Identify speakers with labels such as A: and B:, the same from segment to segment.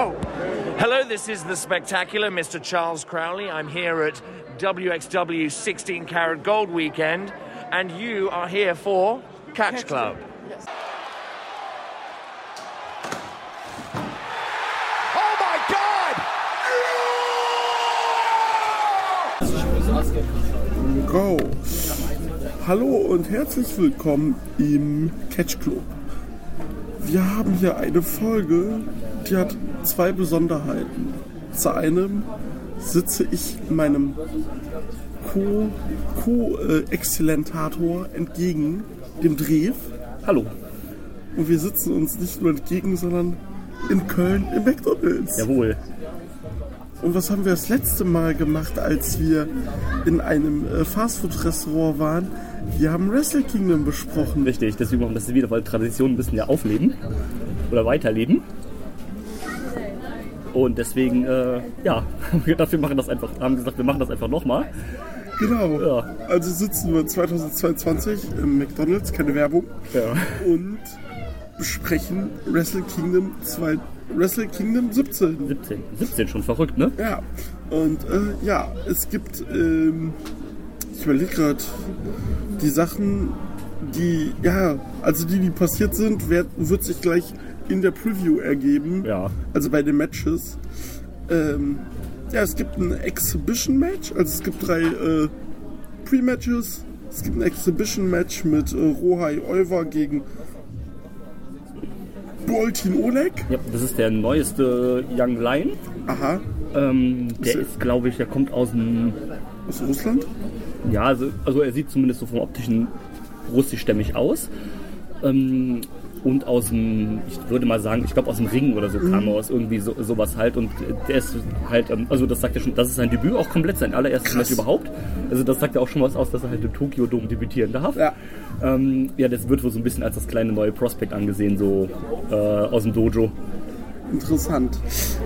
A: go.
B: Hello, this is the spectacular Mr. Charles Crowley. I'm here at WXW 16 Karat Gold Weekend, and you are here for Catch Club.
A: Oh my God!
C: Go! Hallo und herzlich willkommen im Catch Club. Wir haben hier eine Folge, die hat zwei Besonderheiten. Zu einem sitze ich meinem Co-Exzellentator entgegen, dem Drev.
D: Hallo.
C: Und wir sitzen uns nicht nur entgegen, sondern in Köln im McDonalds.
D: Jawohl.
C: Und was haben wir das letzte Mal gemacht, als wir in einem äh, Fastfood-Restaurant waren? Wir haben Wrestle Kingdom besprochen.
D: Richtig, deswegen machen wir das wieder, weil Traditionen müssen ja aufleben oder weiterleben. Und deswegen, äh, ja, wir machen das einfach, haben gesagt, wir machen das einfach nochmal.
C: Genau.
D: Ja.
C: Also sitzen wir 2022 im McDonalds, keine Werbung,
D: Ja.
C: und besprechen Wrestle Kingdom 2, Wrestle Kingdom 17.
D: 17. 17 schon verrückt, ne?
C: Ja. Und äh, ja, es gibt, ähm, ich überlege gerade, die Sachen, die, ja, also die, die passiert sind, wird, wird sich gleich in der Preview ergeben.
D: Ja.
C: Also bei den Matches. Ähm, ja, es gibt ein Exhibition-Match, also es gibt drei äh, Pre-Matches. Es gibt ein Exhibition-Match mit äh, Rohai Euver gegen Boltin Oleg.
D: Ja, das ist der neueste Young Lion.
C: Aha,
D: Ähm, der
C: Ist-
D: ist, glaube ich, der kommt aus dem,
C: aus Russland.
D: ja, also, also er sieht zumindest so vom optischen russischstämmig aus. Ähm, und aus dem, ich würde mal sagen, ich glaube aus dem Ring oder so kam er aus irgendwie so, sowas halt. Und der ist halt, ähm, also das sagt ja schon, das ist sein Debüt auch komplett, sein allererstes Match überhaupt. Also das sagt ja auch schon was aus, dass er halt im Tokyo Dome debütieren darf.
C: Ja.
D: Ähm, ja, das wird wohl so ein bisschen als das kleine neue Prospect angesehen, so äh, aus dem Dojo.
C: Interessant.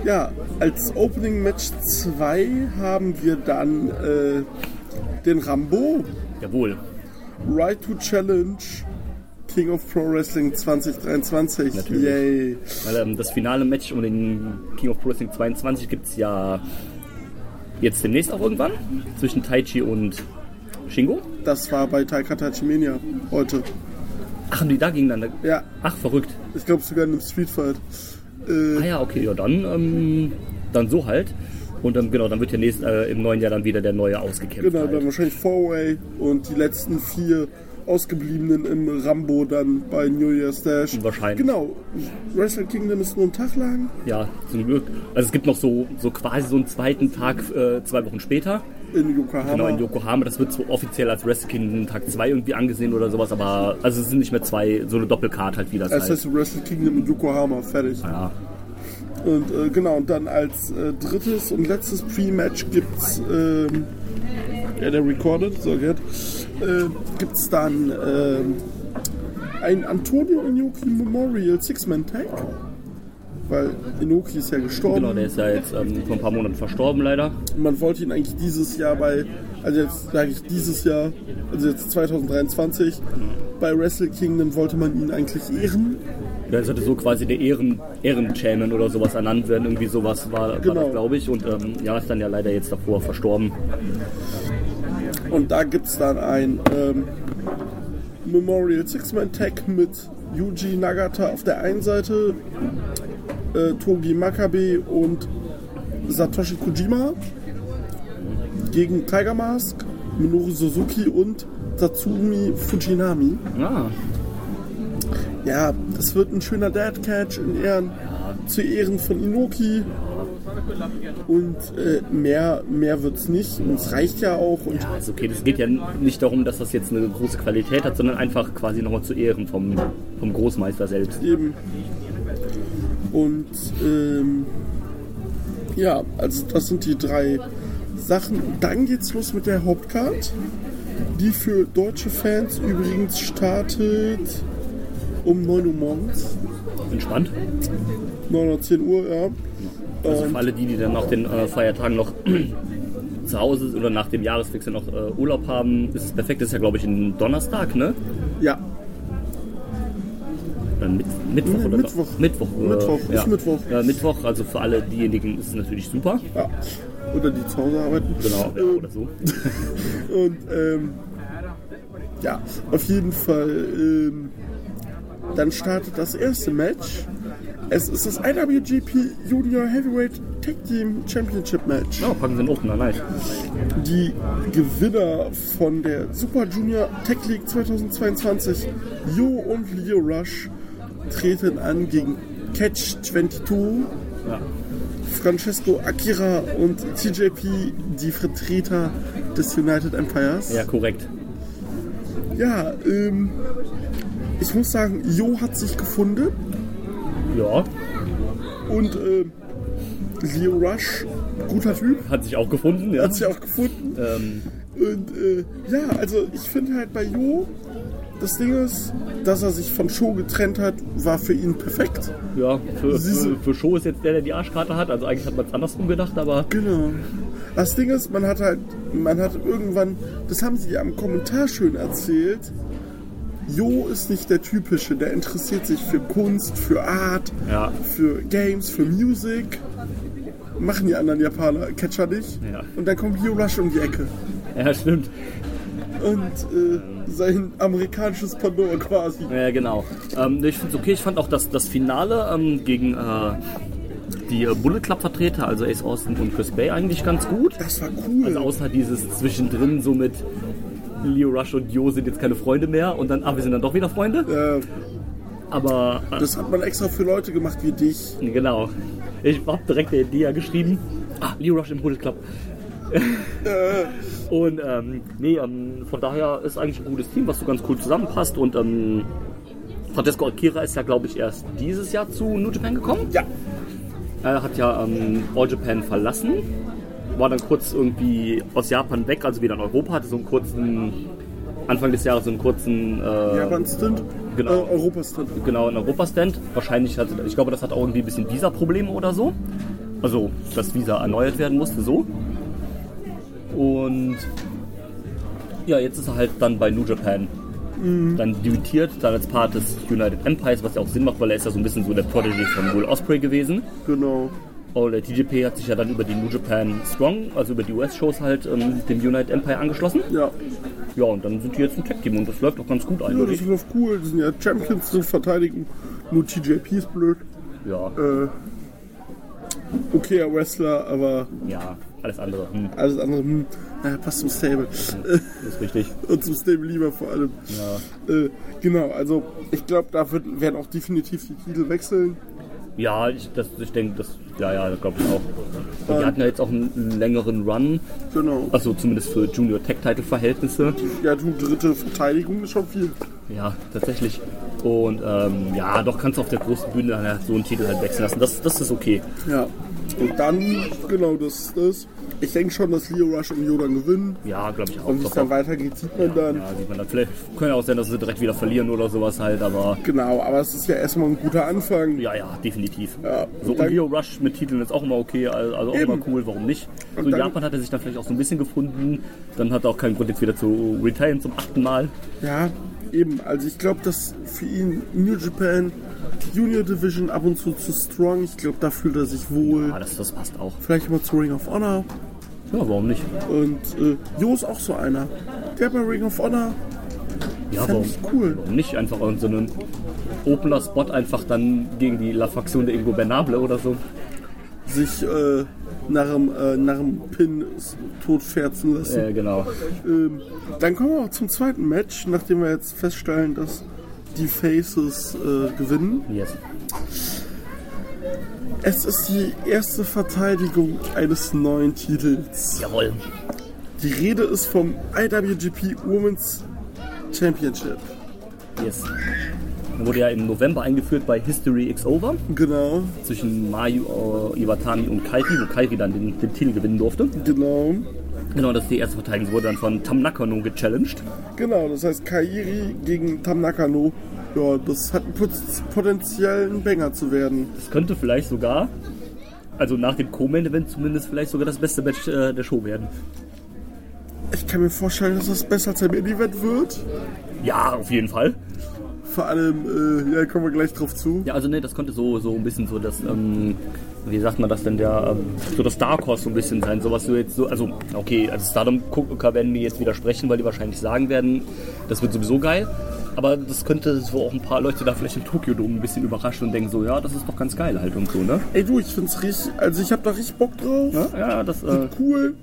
C: Ja, als Opening Match 2 haben wir dann äh, den Rambo,
D: Jawohl.
C: Right to Challenge, King of Pro Wrestling 2023.
D: Natürlich.
C: Yay.
D: Weil ähm, das finale Match um den King of Pro Wrestling 22 gibt es ja jetzt demnächst auch irgendwann zwischen Taichi und Shingo.
C: Das war bei Taika Tachimania heute.
D: Ach, haben die da gegeneinander?
C: Ja,
D: Ach, verrückt.
C: ich glaube sogar in einem Street Fight. Äh,
D: Ah ja, okay, ja, dann, ähm, dann so halt. Und dann, genau, dann wird ja nächst, äh, im neuen Jahr dann wieder der neue ausgekämpft.
C: genau, dann
D: halt.
C: wahrscheinlich Four-Way und die letzten vier Ausgebliebenen im Rambo dann bei New Year's Dash.
D: Wahrscheinlich.
C: Genau. Wrestle Kingdom ist nur ein Tag lang.
D: Ja, zum Glück. Also es gibt noch so, so quasi so einen zweiten Tag, äh, zwei Wochen später.
C: in Yokohama.
D: Genau, in Yokohama. Das wird so offiziell als Wrestle Kingdom Tag 2 irgendwie angesehen oder sowas, aber also es sind nicht mehr zwei, so eine Doppelcard halt wie das
C: Es heißt Wrestle Kingdom in Yokohama, fertig.
D: Ja,
C: Und äh, genau, und dann als äh, drittes und letztes Pre-Match gibt's, ähm, ja, der recorded, so geht, äh, gibt's dann ähm, ein Antonio Inoki Memorial Six-Man-Tag. Weil Inoki ist ja gestorben.
D: genau, der ist ja jetzt ähm, vor ein paar Monaten verstorben leider.
C: Man wollte ihn eigentlich dieses Jahr bei, also jetzt sage ich dieses Jahr, also jetzt 2023, bei Wrestle Kingdom wollte man ihn eigentlich ehren.
D: Der sollte so quasi der Ehren, Ehrenchampion oder sowas ernannt werden. Irgendwie sowas war, war
C: Genau.
D: das, glaube ich. Und ähm, ja, ist dann ja leider jetzt davor verstorben.
C: Und da gibt es dann ein ähm, Memorial Six-Man-Tag mit Yuji Nagata auf der einen Seite, äh, Togi Makabe und Satoshi Kojima gegen Tiger Mask, Minoru Suzuki und Tatsumi Fujinami.
D: Ah,
C: Ja, das wird ein schöner Dead Catch in Ehren, zu Ehren von Inoki. Und äh, mehr, mehr wird's nicht. Und es reicht ja auch. Und
D: ist okay. Das geht ja nicht darum, dass das jetzt eine große Qualität hat, sondern einfach quasi nochmal zu Ehren vom, vom Großmeister selbst.
C: eben. Und ähm, ja, also das sind die drei Sachen. Dann geht's los mit der Hauptcard, die für deutsche Fans übrigens startet um 9 Uhr morgens.
D: Entspannt.
C: 9 oder 10 Uhr, ja.
D: Also für alle die, die dann nach den äh, Feiertagen noch zu Hause sind oder nach dem Jahreswechsel noch äh, Urlaub haben, ist es perfekt. Das ist ja, glaube ich, ein Donnerstag, ne?
C: Ja,
D: Äh, mit, Mittwoch
C: Nee,
D: oder
C: Mittwoch.
D: Mittwoch. äh,
C: Mittwoch,
D: ja.
C: ist Mittwoch.
D: Ja, Mittwoch, also für alle diejenigen ist es natürlich super.
C: Ja. Oder die zu Hause arbeiten.
D: Genau, ja, oder so.
C: Und ähm, ja, auf jeden Fall. Ähm, dann startet das erste Match. Es ist das IWGP Junior Heavyweight Tag Team Championship Match.
D: Ja, packen sie einen Opener, nice.
C: Die Gewinner von der Super Junior Tech League 2022, Jo und Leo Rush, treten an gegen Catch 22,
D: Ja.
C: Francesco Akira und TJP, die Vertreter des United Empires.
D: ja, korrekt.
C: Ja, ähm, ich muss sagen, Jo hat sich gefunden
D: Ja,
C: und ähm, Leo Rush, guter Typ,
D: hat sich auch gefunden. Ja.
C: hat sich auch gefunden.
D: Ähm,
C: Und äh, ja, also ich finde halt bei Jo, das Ding ist, dass er sich von Show getrennt hat, war für ihn perfekt.
D: ja, für, für, für Show ist jetzt der, der die Arschkarte hat. Also eigentlich hat man es andersrum gedacht, aber
C: Genau. Das Ding ist, man hat halt, man hat irgendwann, das haben sie ja im Kommentar schön erzählt, Jo ist nicht der typische, der interessiert sich für Kunst, für Art,
D: Ja.
C: für Games, für Musik. Machen die anderen Japaner, Catcher nicht.
D: Ja.
C: Und dann kommt Leo Rush um die Ecke.
D: ja, stimmt.
C: Und äh, sein amerikanisches Pendant quasi.
D: Ja, genau. Ähm, ich finde es okay. Ich fand auch das, das Finale ähm, gegen äh, die äh, Bullet Club Vertreter, also Ace Austin und Chris Bay, eigentlich ganz gut.
C: Das war cool.
D: Also außer dieses zwischendrin so mit Leo Rush und Jo sind jetzt keine Freunde mehr und dann, ah, wir sind dann doch wieder Freunde.
C: äh,
D: Aber äh,
C: das hat man extra für Leute gemacht wie dich.
D: genau. Ich hab direkt der Idee geschrieben. Ah, Leo Rush im Bullet Club. und ähm, nee, ähm, von daher ist eigentlich ein gutes Team, was so ganz cool zusammenpasst und ähm, Francesco Akira ist ja, glaube ich, erst dieses Jahr zu New Japan gekommen.
C: Ja.
D: Er hat ja ähm, All Japan verlassen, war dann kurz irgendwie aus Japan weg, also wieder in Europa, hatte so einen kurzen, Anfang des Jahres so einen kurzen, äh,
C: Japan-Stint.
D: Genau.
C: Äh, Europa-Stint.
D: genau, in Europa-Stand. Wahrscheinlich hatte, ich glaube, das hat auch irgendwie ein bisschen Visa-Probleme oder so. Also, das Visa erneuert werden musste, so. Und ja, jetzt ist er halt dann bei New Japan. Dann debütiert, dann als Part des United Empires, was ja auch Sinn macht, weil er ist ja so ein bisschen so der Protege von Will Osprey gewesen.
C: Genau.
D: Und der TJP hat sich ja dann über die New Japan Strong, also über die US-Shows halt ähm, dem United Empire angeschlossen.
C: Ja.
D: Ja, und dann sind die jetzt ein Tag-Team und das läuft auch ganz gut
C: Ja, das
D: eigentlich.
C: ist doch cool. Die sind ja Champions zu verteidigen. Nur TJP ist blöd.
D: Ja,
C: Äh, okayer Wrestler, aber
D: ja, alles andere. Hm,
C: alles andere, hm, naja, passt zum Stable.
D: ist richtig.
C: Und zum Stable lieber vor allem.
D: Ja.
C: Äh, genau, also ich glaube, da wird, werden auch definitiv die Titel wechseln.
D: Ja, ich, das, ich denke, das, ja, ja, das glaube ich auch. Und die hatten ja jetzt auch einen längeren Run,
C: Genau.
D: also zumindest für Junior Tech Title Verhältnisse.
C: Ja, du, dritte Verteidigung ist schon viel.
D: Ja, tatsächlich. Und ähm, ja, doch kannst du auf der großen Bühne dann halt so einen Titel halt wechseln lassen. Das, das ist okay.
C: Ja. Und dann, genau, das ist das. Ich denke schon, dass Leo Rush und Yodan gewinnen.
D: Ja, glaube ich auch.
C: Und wie es dann weitergeht, sieht man dann.
D: Ja, sieht man dann. Vielleicht kann ja auch sein, dass sie direkt wieder verlieren oder sowas halt, aber
C: Genau, aber es ist ja erstmal ein guter Anfang.
D: ja, ja, definitiv.
C: Ja,
D: So,
C: und
D: und
C: dann-
D: Leo Rush mit Titeln ist auch immer okay, also auch
C: Eben.
D: immer cool, warum nicht? So
C: Und
D: in
C: dann-
D: Japan hat er sich dann vielleicht auch so ein bisschen gefunden, dann hat er auch keinen Grund jetzt wieder zu retiren zum achten Mal.
C: Ja, eben. Also ich glaube, dass für ihn New Japan Junior Division ab und zu zu strong. Ich glaube, da fühlt er sich wohl.
D: Ja, das, das passt auch.
C: Vielleicht mal zu Ring of Honor.
D: Ja, warum nicht?
C: Und äh, Jo ist auch so einer. Der bei Ring of Honor
D: Ja, warum,
C: cool.
D: warum nicht? Einfach in so einen Opener-Spot einfach dann gegen die La Faction de Ingo Bernable oder so.
C: Sich äh, nach dem, äh, nach dem Pin totferzen lassen.
D: Äh, genau.
C: Ähm, dann kommen wir auch zum zweiten Match, nachdem wir jetzt feststellen, dass die Faces äh, gewinnen.
D: Yes.
C: Es ist die erste Verteidigung eines neuen Titels.
D: Jawohl.
C: Die Rede ist vom IWGP Women's Championship.
D: Yes. Wurde ja im November eingeführt bei History X Over
C: Genau,
D: zwischen Mayu äh, Iwatani und Kairi, wo Kairi dann den, den Titel gewinnen durfte.
C: genau.
D: Genau, das ist die erste Verteidigung. Sie wurde dann von Tam Nakano gechallenged.
C: Genau, das heißt Kairi gegen Tam Nakano. Ja, das hat pot- potenziell ein Banger zu werden.
D: Das könnte vielleicht sogar, also nach dem Co-Main-Event zumindest, vielleicht sogar das beste Match äh, der Show werden.
C: Ich kann mir vorstellen, dass das besser als ein Main-Event wird.
D: Ja, auf jeden Fall.
C: vor allem, äh, ja, kommen wir gleich drauf zu.
D: Ja, also ne, das konnte so, so ein bisschen so das, ähm, wie sagt man das denn, der, ähm, so das Dark Horse so ein bisschen sein, sowas du jetzt so, also okay, also Stardom-Gucker werden mir jetzt widersprechen, weil die wahrscheinlich sagen werden, das wird sowieso geil. Aber das könnte so auch ein paar Leute da vielleicht im Tokyo Dome ein bisschen überraschen und denken so, ja, das ist doch ganz geil halt und so, ne?
C: Ey du, ich find's richtig, also ich hab da richtig Bock drauf.
D: Ja, ja das, äh,
C: Cool.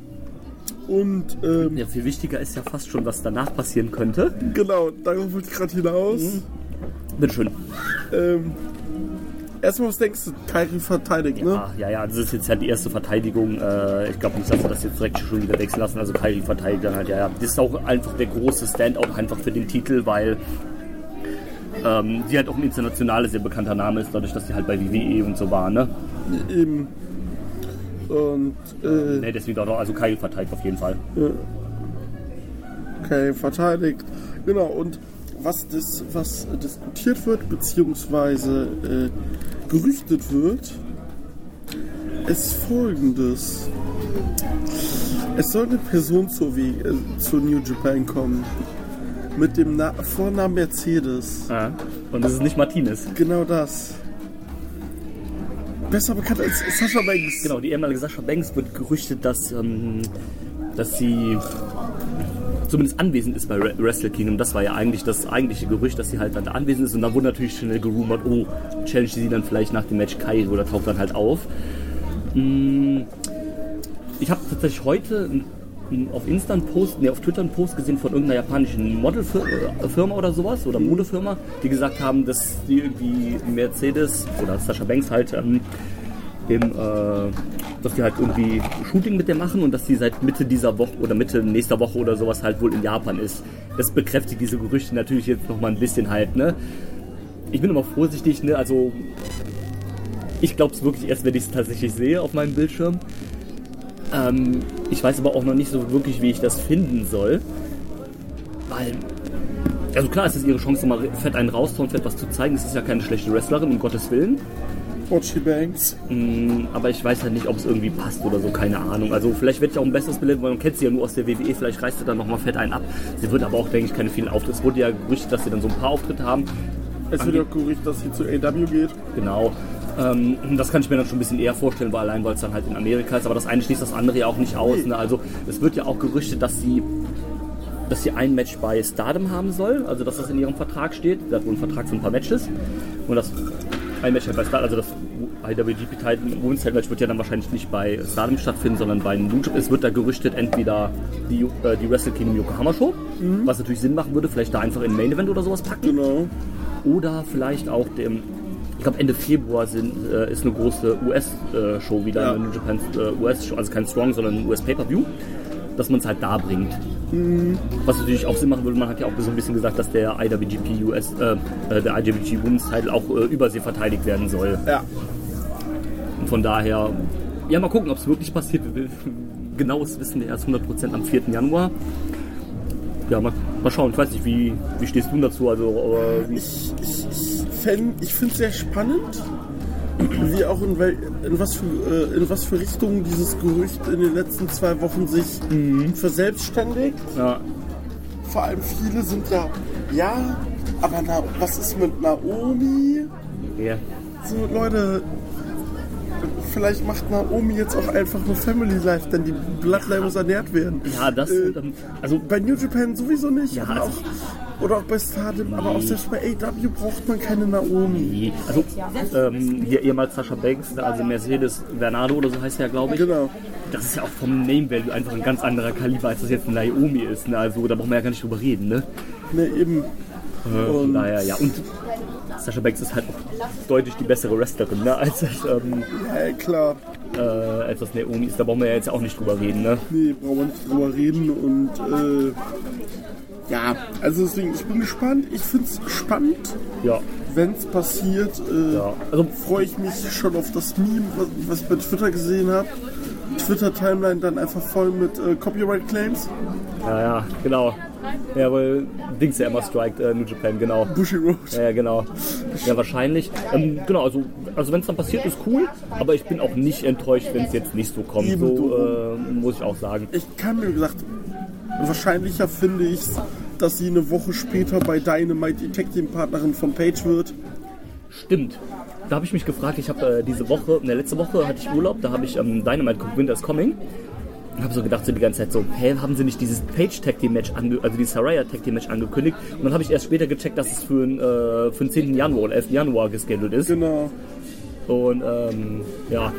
C: Und ähm,
D: ja, viel wichtiger ist ja fast schon, was danach passieren könnte.
C: genau, darauf wollte ich gerade hinaus.
D: Mhm. Bitteschön.
C: Ähm, erstmal, was denkst du? Kairi verteidigt, ne?
D: Ah, ja, ja, das ist jetzt ja die erste Verteidigung. Äh, ich glaube nicht, dass wir das jetzt direkt schon wieder wechseln lassen. Also Kairi verteidigt dann halt, ja, ja. Das ist auch einfach der große Standout einfach für den Titel, weil ähm, sie halt auch ein internationales, sehr bekannter Name ist, dadurch, dass sie halt bei WWE und so war, ne?
C: Eben. Und, äh,
D: Ne, deswegen auch, also Kairi verteidigt auf jeden Fall.
C: okay, verteidigt. Genau, und was, das, was diskutiert wird, beziehungsweise äh, gerüchtet wird, ist folgendes. Es soll eine Person zur, We äh, zu New Japan kommen. Mit dem Na Vornamen Mercedes.
D: Ja. Und das ist nicht Martinez.
C: Genau das. Besser bekannt als Sascha Banks.
D: Genau, die ehemalige Sascha Banks wird gerüchtet, dass, ähm, dass sie zumindest anwesend ist bei Re- Wrestle Kingdom. Das war ja eigentlich das eigentliche Gerücht, dass sie halt dann anwesend ist. Und dann wurde natürlich schnell gerumort, oh, challenge sie dann vielleicht nach dem Match Kai oder taucht dann halt auf. Mm, Ich habe tatsächlich heute auf Insta einen Post, nee, auf Twitter einen Post gesehen von irgendeiner japanischen Modelfirma oder sowas oder Modefirma, die gesagt haben, dass die irgendwie Mercedes oder Sascha Banks halt ähm, im, äh, dass die halt irgendwie Shooting mit der machen und dass die seit Mitte dieser Woche oder Mitte nächster Woche oder sowas halt wohl in Japan ist. Das bekräftigt diese Gerüchte natürlich jetzt noch mal ein bisschen halt, ne? Ich bin immer vorsichtig, ne? Also ich glaube es wirklich erst, wenn ich es tatsächlich sehe auf meinem Bildschirm. Ähm, ich weiß aber auch noch nicht so wirklich, wie ich das finden soll. Weil, also klar, es ist ihre Chance, mal fett einen rauszuhauen, fett was zu zeigen. Es ist ja keine schlechte Wrestlerin, um Gottes Willen.
C: Bocci Banks.
D: Mm, Aber ich weiß halt nicht, ob es irgendwie passt oder so, keine Ahnung. Also vielleicht wird ja auch ein besseres Bild, weil man kennt sie ja nur aus der WWE, vielleicht reißt sie dann nochmal fett einen ab. Sie wird aber auch, denke ich, keine vielen Auftritte. Es wurde ja gerüchtet, dass sie dann so ein paar Auftritte haben.
C: Es wird ja auch gerüchtet, dass sie zu AW geht.
D: Genau. Ähm, das kann ich mir dann schon ein bisschen eher vorstellen, weil allein weil es dann halt in Amerika ist. Aber das eine schließt das andere ja auch nicht aus. Ne? Also es wird ja auch gerüchtet, dass sie, dass sie ein Match bei Stardom haben soll. Also dass das in ihrem Vertrag steht. Sie hat wohl einen Vertrag für ein paar Matches. Und das ein Match bei Stardom, also das IWGP Title Women's Title Match wird ja dann wahrscheinlich nicht bei Stardom stattfinden, sondern bei New Japan. Es wird da gerüchtet, entweder die, äh, die Wrestle Kingdom Yokohama Show, was natürlich Sinn machen würde, vielleicht da einfach in Main Event oder sowas packen.
C: Genau.
D: Oder vielleicht auch dem, ich glaube Ende Februar sind, äh, ist eine große US-Show wieder,
C: Ja.
D: eine New Japan äh, US-Show, also kein Strong, sondern ein US-Pay-Per-View, dass man es halt da bringt. Was natürlich auch Sinn machen würde, man hat ja auch so ein bisschen gesagt, dass der IWGP US, äh, äh, der IWGP Women's Title auch äh, übersee verteidigt werden soll.
C: Ja.
D: Und von daher, ja, mal gucken, ob es wirklich passiert. Genaues wissen wir erst 100% am 4. Januar. Ja, mal, mal schauen. Ich weiß nicht, wie, wie stehst du dazu? Also, aber,
C: Ich, ich, ich, ich finde es sehr spannend, wie auch in, wel, in, was für, äh, in was für Richtungen dieses Gerücht in den letzten zwei Wochen sich verselbstständigt.
D: ja,
C: Vor allem viele sind ja, ja, aber na, was ist mit Naomi?
D: ja.
C: So, Leute, vielleicht macht Naomi jetzt auch einfach nur Family Life, denn die Bloodline muss ernährt werden.
D: Ja, das,
C: Äh,
D: also,
C: Bei New Japan sowieso nicht.
D: Ja, also-
C: auch, oder auch bei Stardom, aber auch selbst bei AW braucht man keine Naomi.
D: nee. also ähm, hier ehemals Sascha Banks, also Mercedes Bernardo oder so heißt er glaube ich.
C: Genau.
D: Das ist ja auch vom Name Value einfach ein ganz anderer Kaliber, als das jetzt ein Naomi ist. Ne? Also, da brauchen wir ja gar nicht drüber reden, ne?
C: Ne, eben.
D: Von
C: Und
D: daher, ja. Und Sascha Banks ist halt auch deutlich die bessere Wrestlerin, ne? Als, das, ähm,
C: ja, klar,
D: äh, als das Naomi ist. Da brauchen wir ja jetzt auch nicht drüber reden, ne?
C: nee, brauchen wir nicht drüber reden. Und äh, ja, also deswegen, ich bin gespannt. Ich finde es spannend,
D: Ja.
C: wenn es passiert. Äh,
D: Ja, also
C: freue ich mich schon auf das Meme, was, was ich bei Twitter gesehen habe. Twitter-Timeline dann einfach voll mit äh, Copyright-Claims.
D: Ja, ja, genau. Ja, weil Dings ja immer strikt, äh, New Japan, genau.
C: Bushy Road.
D: Ja, genau. Ja, wahrscheinlich. Ähm, genau, also, also wenn es dann passiert, ist cool, aber ich bin auch nicht enttäuscht, wenn es jetzt nicht so kommt.
C: Eben,
D: So äh, muss ich auch sagen.
C: Ich kann mir gesagt, wahrscheinlicher finde ich es, dass sie eine Woche später bei Dynamite die Tag Team Partnerin von Page wird.
D: Stimmt. Da habe ich mich gefragt, ich habe äh, diese Woche, ne, letzte Woche hatte ich Urlaub, da habe ich ähm, Dynamite geguckt, Winter's Coming. Und habe so gedacht, so die ganze Zeit so, hä, haben sie nicht dieses Page Tag Team Match, also dieses Saraya Tag Team Match angekündigt? Und dann habe ich erst später gecheckt, dass es für, den, äh, für den 10. Januar oder 11. Januar geschedult ist.
C: Genau.
D: Und ähm, ja,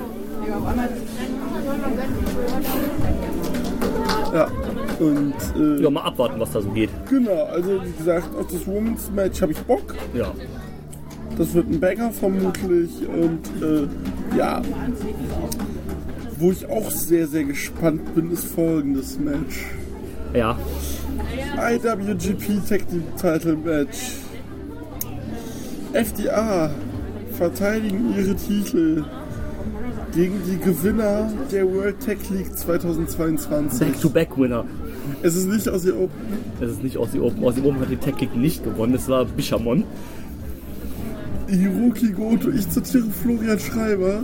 C: Ja. Und äh,
D: ja, mal abwarten, was da so geht.
C: genau, also wie gesagt, auf das Women's Match habe ich Bock.
D: Ja.
C: Das wird ein Banger vermutlich. Und äh, ja. Wo ich auch sehr, sehr gespannt bin, ist folgendes Match.
D: Ja,
C: IWGP Tag Team Title Match. FDA verteidigen ihre Titel gegen die Gewinner der World Tag League 2022.
D: Back-to-Back-Winner.
C: Es ist nicht aus ihr Open.
D: Das ist nicht Aussie Open. Aussie Open hat die Tech League nicht gewonnen, es war Bishamon.
C: Hiroki Goto, ich zitiere Florian Schreiber.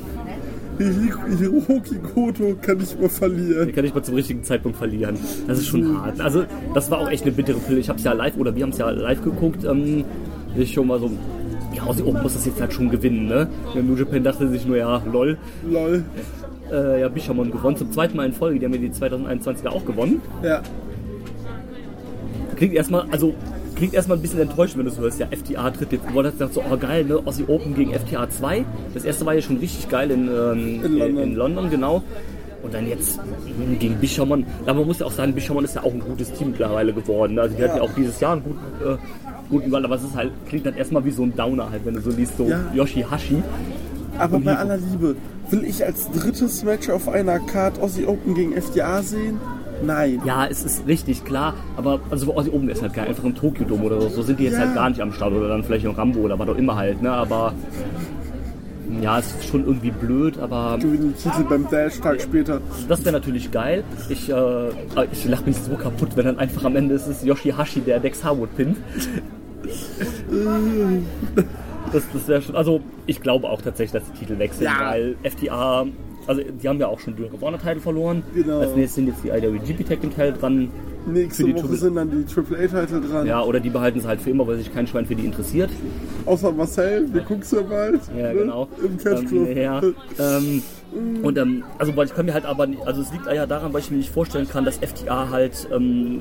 C: Hiro- Hiroki Goto kann nicht mehr
D: Den
C: verlieren.
D: kann ich mal zum richtigen Zeitpunkt verlieren. Das ist schon hart. Also, das war auch echt eine bittere Pille. Ich habe es ja live, oder wir haben es ja live geguckt. Ähm, ich schon mal so, ja, Aussie Open muss das jetzt halt schon gewinnen, ne? Der New Japan dachte sich nur, ja, lol.
C: Lol.
D: Äh, ja, Bishamon gewonnen. Zum zweiten Mal in Folge. Die haben ja die 2021er auch gewonnen.
C: Ja.
D: Klingt erstmal, also, klingt erstmal ein bisschen enttäuscht, wenn du so hörst. Ja, FTA tritt jetzt. Hast gedacht so, oh geil, ne? Aussie Open gegen FTA 2. Das erste war ja schon richtig geil in, ähm,
C: In London.
D: in London, genau. Und dann jetzt gegen Bishamon. Aber man muss ja auch sagen, Bishamon ist ja auch ein gutes Team mittlerweile geworden. Also die hatten ja auch dieses Jahr einen guten, äh, guten Run, aber es ist halt, klingt dann erstmal wie so ein Downer halt, wenn du so liest, so
C: Ja.
D: Yoshihashi.
C: Aber bei
D: Hiro-
C: aller Liebe, will ich als drittes Match auf einer Card Aussie Open gegen FDA sehen? Nein.
D: Ja, es ist richtig, klar, aber also oben ist halt geil, einfach im Tokyo Dome oder so, so sind die jetzt
C: Ja.
D: halt gar nicht am Start oder dann vielleicht in Rambo oder was auch immer halt, ne, aber ja, es ist schon irgendwie blöd, aber
C: Gewinnen den Titel beim Dash Tag später.
D: das wäre natürlich geil. Ich, äh, ich lache mich so kaputt, wenn dann einfach am Ende ist es Yoshihashi, der Dex Harwood pinnt. Das, das wäre schon, also ich glaube auch tatsächlich, dass die Titel wechseln,
C: Ja.
D: weil FTA, also die haben ja auch schon of Honor Titel verloren.
C: Genau.
D: Als nächstes sind jetzt die IWGP Tag Team Teil dran.
C: Nächste Woche
D: Triple-
C: sind dann die AAA-Titel dran.
D: Ja, oder die behalten es halt für immer, weil sich kein Schwein für die interessiert.
C: Außer Marcel, wir gucken ja bald.
D: Ja,
C: ne?
D: genau.
C: Im
D: Ähm,
C: Club.
D: ja, ähm, und ähm, also weil ich kann mir halt aber nicht, also es liegt ja daran, weil ich mir nicht vorstellen kann, dass FTA halt ähm,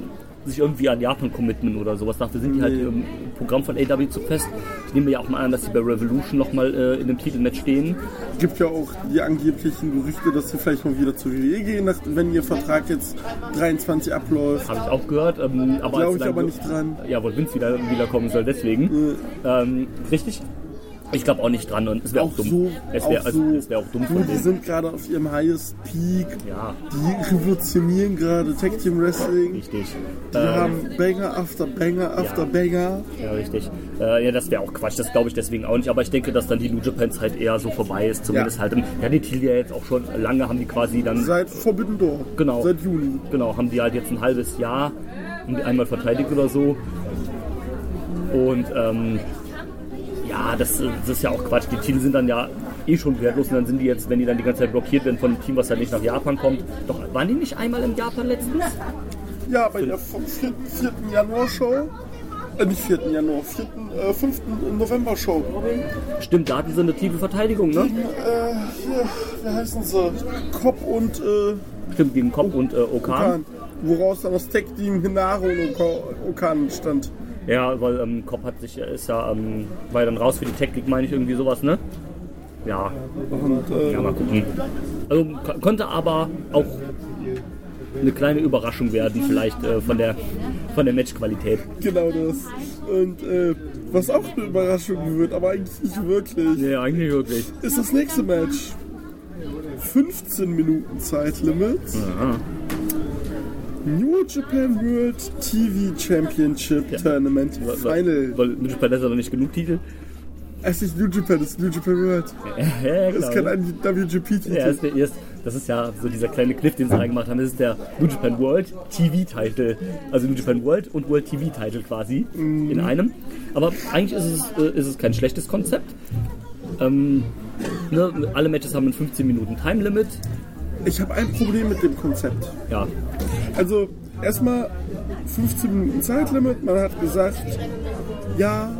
D: sich irgendwie an Japan committen oder sowas. Dafür sind die halt im Programm von AW zu fest. Ich nehme ja auch mal an, dass die bei Revolution nochmal äh, in dem Titelmatch stehen.
C: Gibt ja auch die angeblichen Gerüchte, dass sie vielleicht mal wieder zur WWE gehen, nach- wenn ihr Vertrag jetzt 23 abläuft.
D: Habe ich auch gehört. Ähm, aber
C: Glaube ich aber nicht dran.
D: Ja, weil Vince wieder, wiederkommen soll, deswegen. Ähm, richtig? Ich glaube auch nicht dran und es wäre auch,
C: Auch
D: dumm.
C: so,
D: es wäre
C: auch
D: also,
C: so.
D: es wär auch dumm
C: Du,
D: von
C: die
D: denen.
C: sind gerade auf ihrem highest Peak.
D: Ja,
C: Die revolutionieren gerade Tag Team Wrestling.
D: richtig.
C: Die
D: Ähm,
C: haben Banger after Banger after
D: Ja.
C: Banger.
D: Ja, richtig. Äh, ja, das wäre auch Quatsch, das glaube ich deswegen auch nicht. Aber ich denke, dass dann die New Japan Zeit eher so vorbei ist. Zumindest
C: Ja.
D: halt. im- Ja, die Titel ja jetzt auch schon lange haben die quasi dann.
C: Seit Forbidden Door.
D: Genau.
C: Seit Juni.
D: Genau, haben die halt jetzt ein halbes Jahr einmal verteidigt oder so. Und ähm, ja, das, das ist ja auch Quatsch. Die Titel sind dann ja eh schon wertlos und dann sind die jetzt, wenn die dann die ganze Zeit blockiert werden von einem Team, was halt nicht nach Japan kommt. Doch, waren die nicht einmal in Japan letztens?
C: Ja, bei der vom 4. 4. Januar-Show. Äh, nicht 4. Januar, 4. Äh, 5. November-Show.
D: Stimmt, da hatten sie eine Titelverteidigung, ne?
C: Äh, hier, wie heißen sie? Kopp und äh,
D: Stimmt, gegen Kopp und äh, Okan.
C: Okan. Woraus dann das Tag-Team Hinaro und Oka- Okan stand.
D: Ja, weil ähm, Kopp hat sich, ist ja, ähm, war ja dann raus für die Tech League, meine ich, irgendwie sowas, ne? Ja,
C: Und äh,
D: ja, mal gucken. Also ko- konnte aber auch eine kleine Überraschung werden, vielleicht äh, von der von der Matchqualität.
C: genau das. Und äh, was auch eine Überraschung wird, aber eigentlich nicht wirklich,
D: Nee, eigentlich wirklich.
C: ist das nächste Match. 15 Minuten Zeitlimit. New Japan World TV Championship Tournament Final.
D: Weil New Japan hat ja noch nicht genug Titel.
C: Es ist New Japan, es ist New Japan World.
D: Ja,
C: Es
D: genau.
C: ist kein WGP-Titel.
D: Ja, ist der erst, das ist ja so dieser kleine Kniff, den sie reingemacht haben. Das ist der New Japan World TV-Title. Also New Japan World und World TV-Title quasi in einem. Aber eigentlich ist es, äh, ist es kein schlechtes Konzept. Ähm, ne, alle Matches haben ein 15 Minuten Time Limit.
C: Ich habe ein Problem mit dem Konzept.
D: Ja,
C: Also, erstmal 15 Minuten Zeitlimit. Man hat gesagt, ja,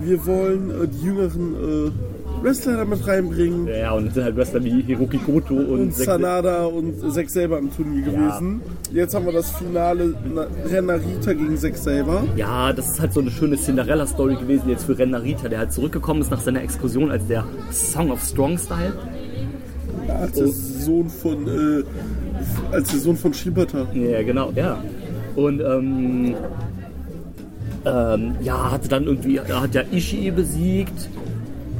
C: wir wollen äh, die jüngeren äh, Wrestler damit reinbringen.
D: Ja, und es sind halt Wrestler wie Hiroki Goto und,
C: Und Sanada und Zack selber im Turnier gewesen. Jetzt haben wir das Finale Na- Renarita gegen Zack selber.
D: Ja, das ist halt so eine schöne Cinderella-Story gewesen jetzt für Ren Narita, der halt zurückgekommen ist nach seiner Exkursion als der Song of Strong Style.
C: Als der Sohn von äh, als der Sohn von Shibata.
D: Ja, genau, ja. Und ähm, ähm, ja, hatte dann irgendwie, hat ja Ishii besiegt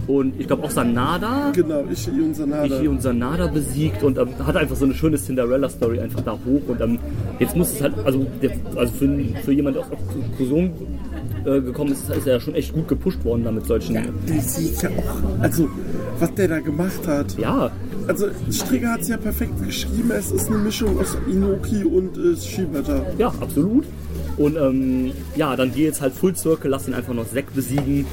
D: und ich glaube auch Sanada.
C: Genau, Ishii und Sanada.
D: Ishii und Sanada besiegt und ähm, hat einfach so eine schöne Cinderella-Story einfach da hoch und ähm, jetzt muss es halt, also, der, also für, für jemand, aus Exkursion äh, gekommen ist, ist er ja schon echt gut gepusht worden da mit solchen.
C: Der sieht ja auch, also was der da gemacht hat.
D: ja
C: Also Strigger hat es ja perfekt geschrieben, es ist eine Mischung aus Inoki und äh, Shibata.
D: Ja, absolut. Und ähm, ja, dann geh jetzt halt Full Circle, lass ihn einfach noch Zack besiegen.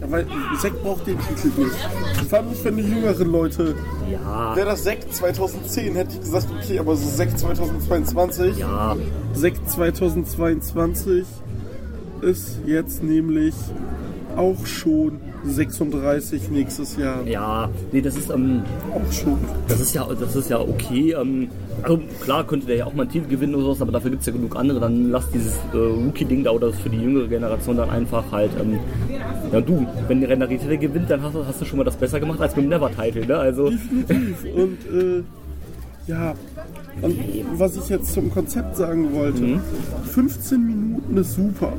C: Ja, weil Zack braucht den Titel nicht. Vor allem nicht für die jüngeren Leute.
D: Ja,
C: Wäre das Zack 2010, hätte ich gesagt, okay, aber so Zack 2022.
D: ja,
C: Zack 2022 ist jetzt nämlich auch schon 36 nächstes Jahr.
D: ja. Nee, das ist, ähm,
C: Auch schon.
D: das ist ja, das ist ja okay. Ähm, also klar könnte der ja auch mal einen Titel gewinnen oder sowas, aber dafür gibt es ja genug andere. Dann lass dieses äh, Rookie-Ding da oder für die jüngere Generation dann einfach halt. Ähm, ja, du, wenn der Rennerität gewinnt, dann hast, du- hast du schon mal das besser gemacht als mit dem Never-Title, ne? Also,
C: Definitiv. Und äh, ja, und was ich jetzt zum Konzept sagen wollte, 15 Minuten ist super.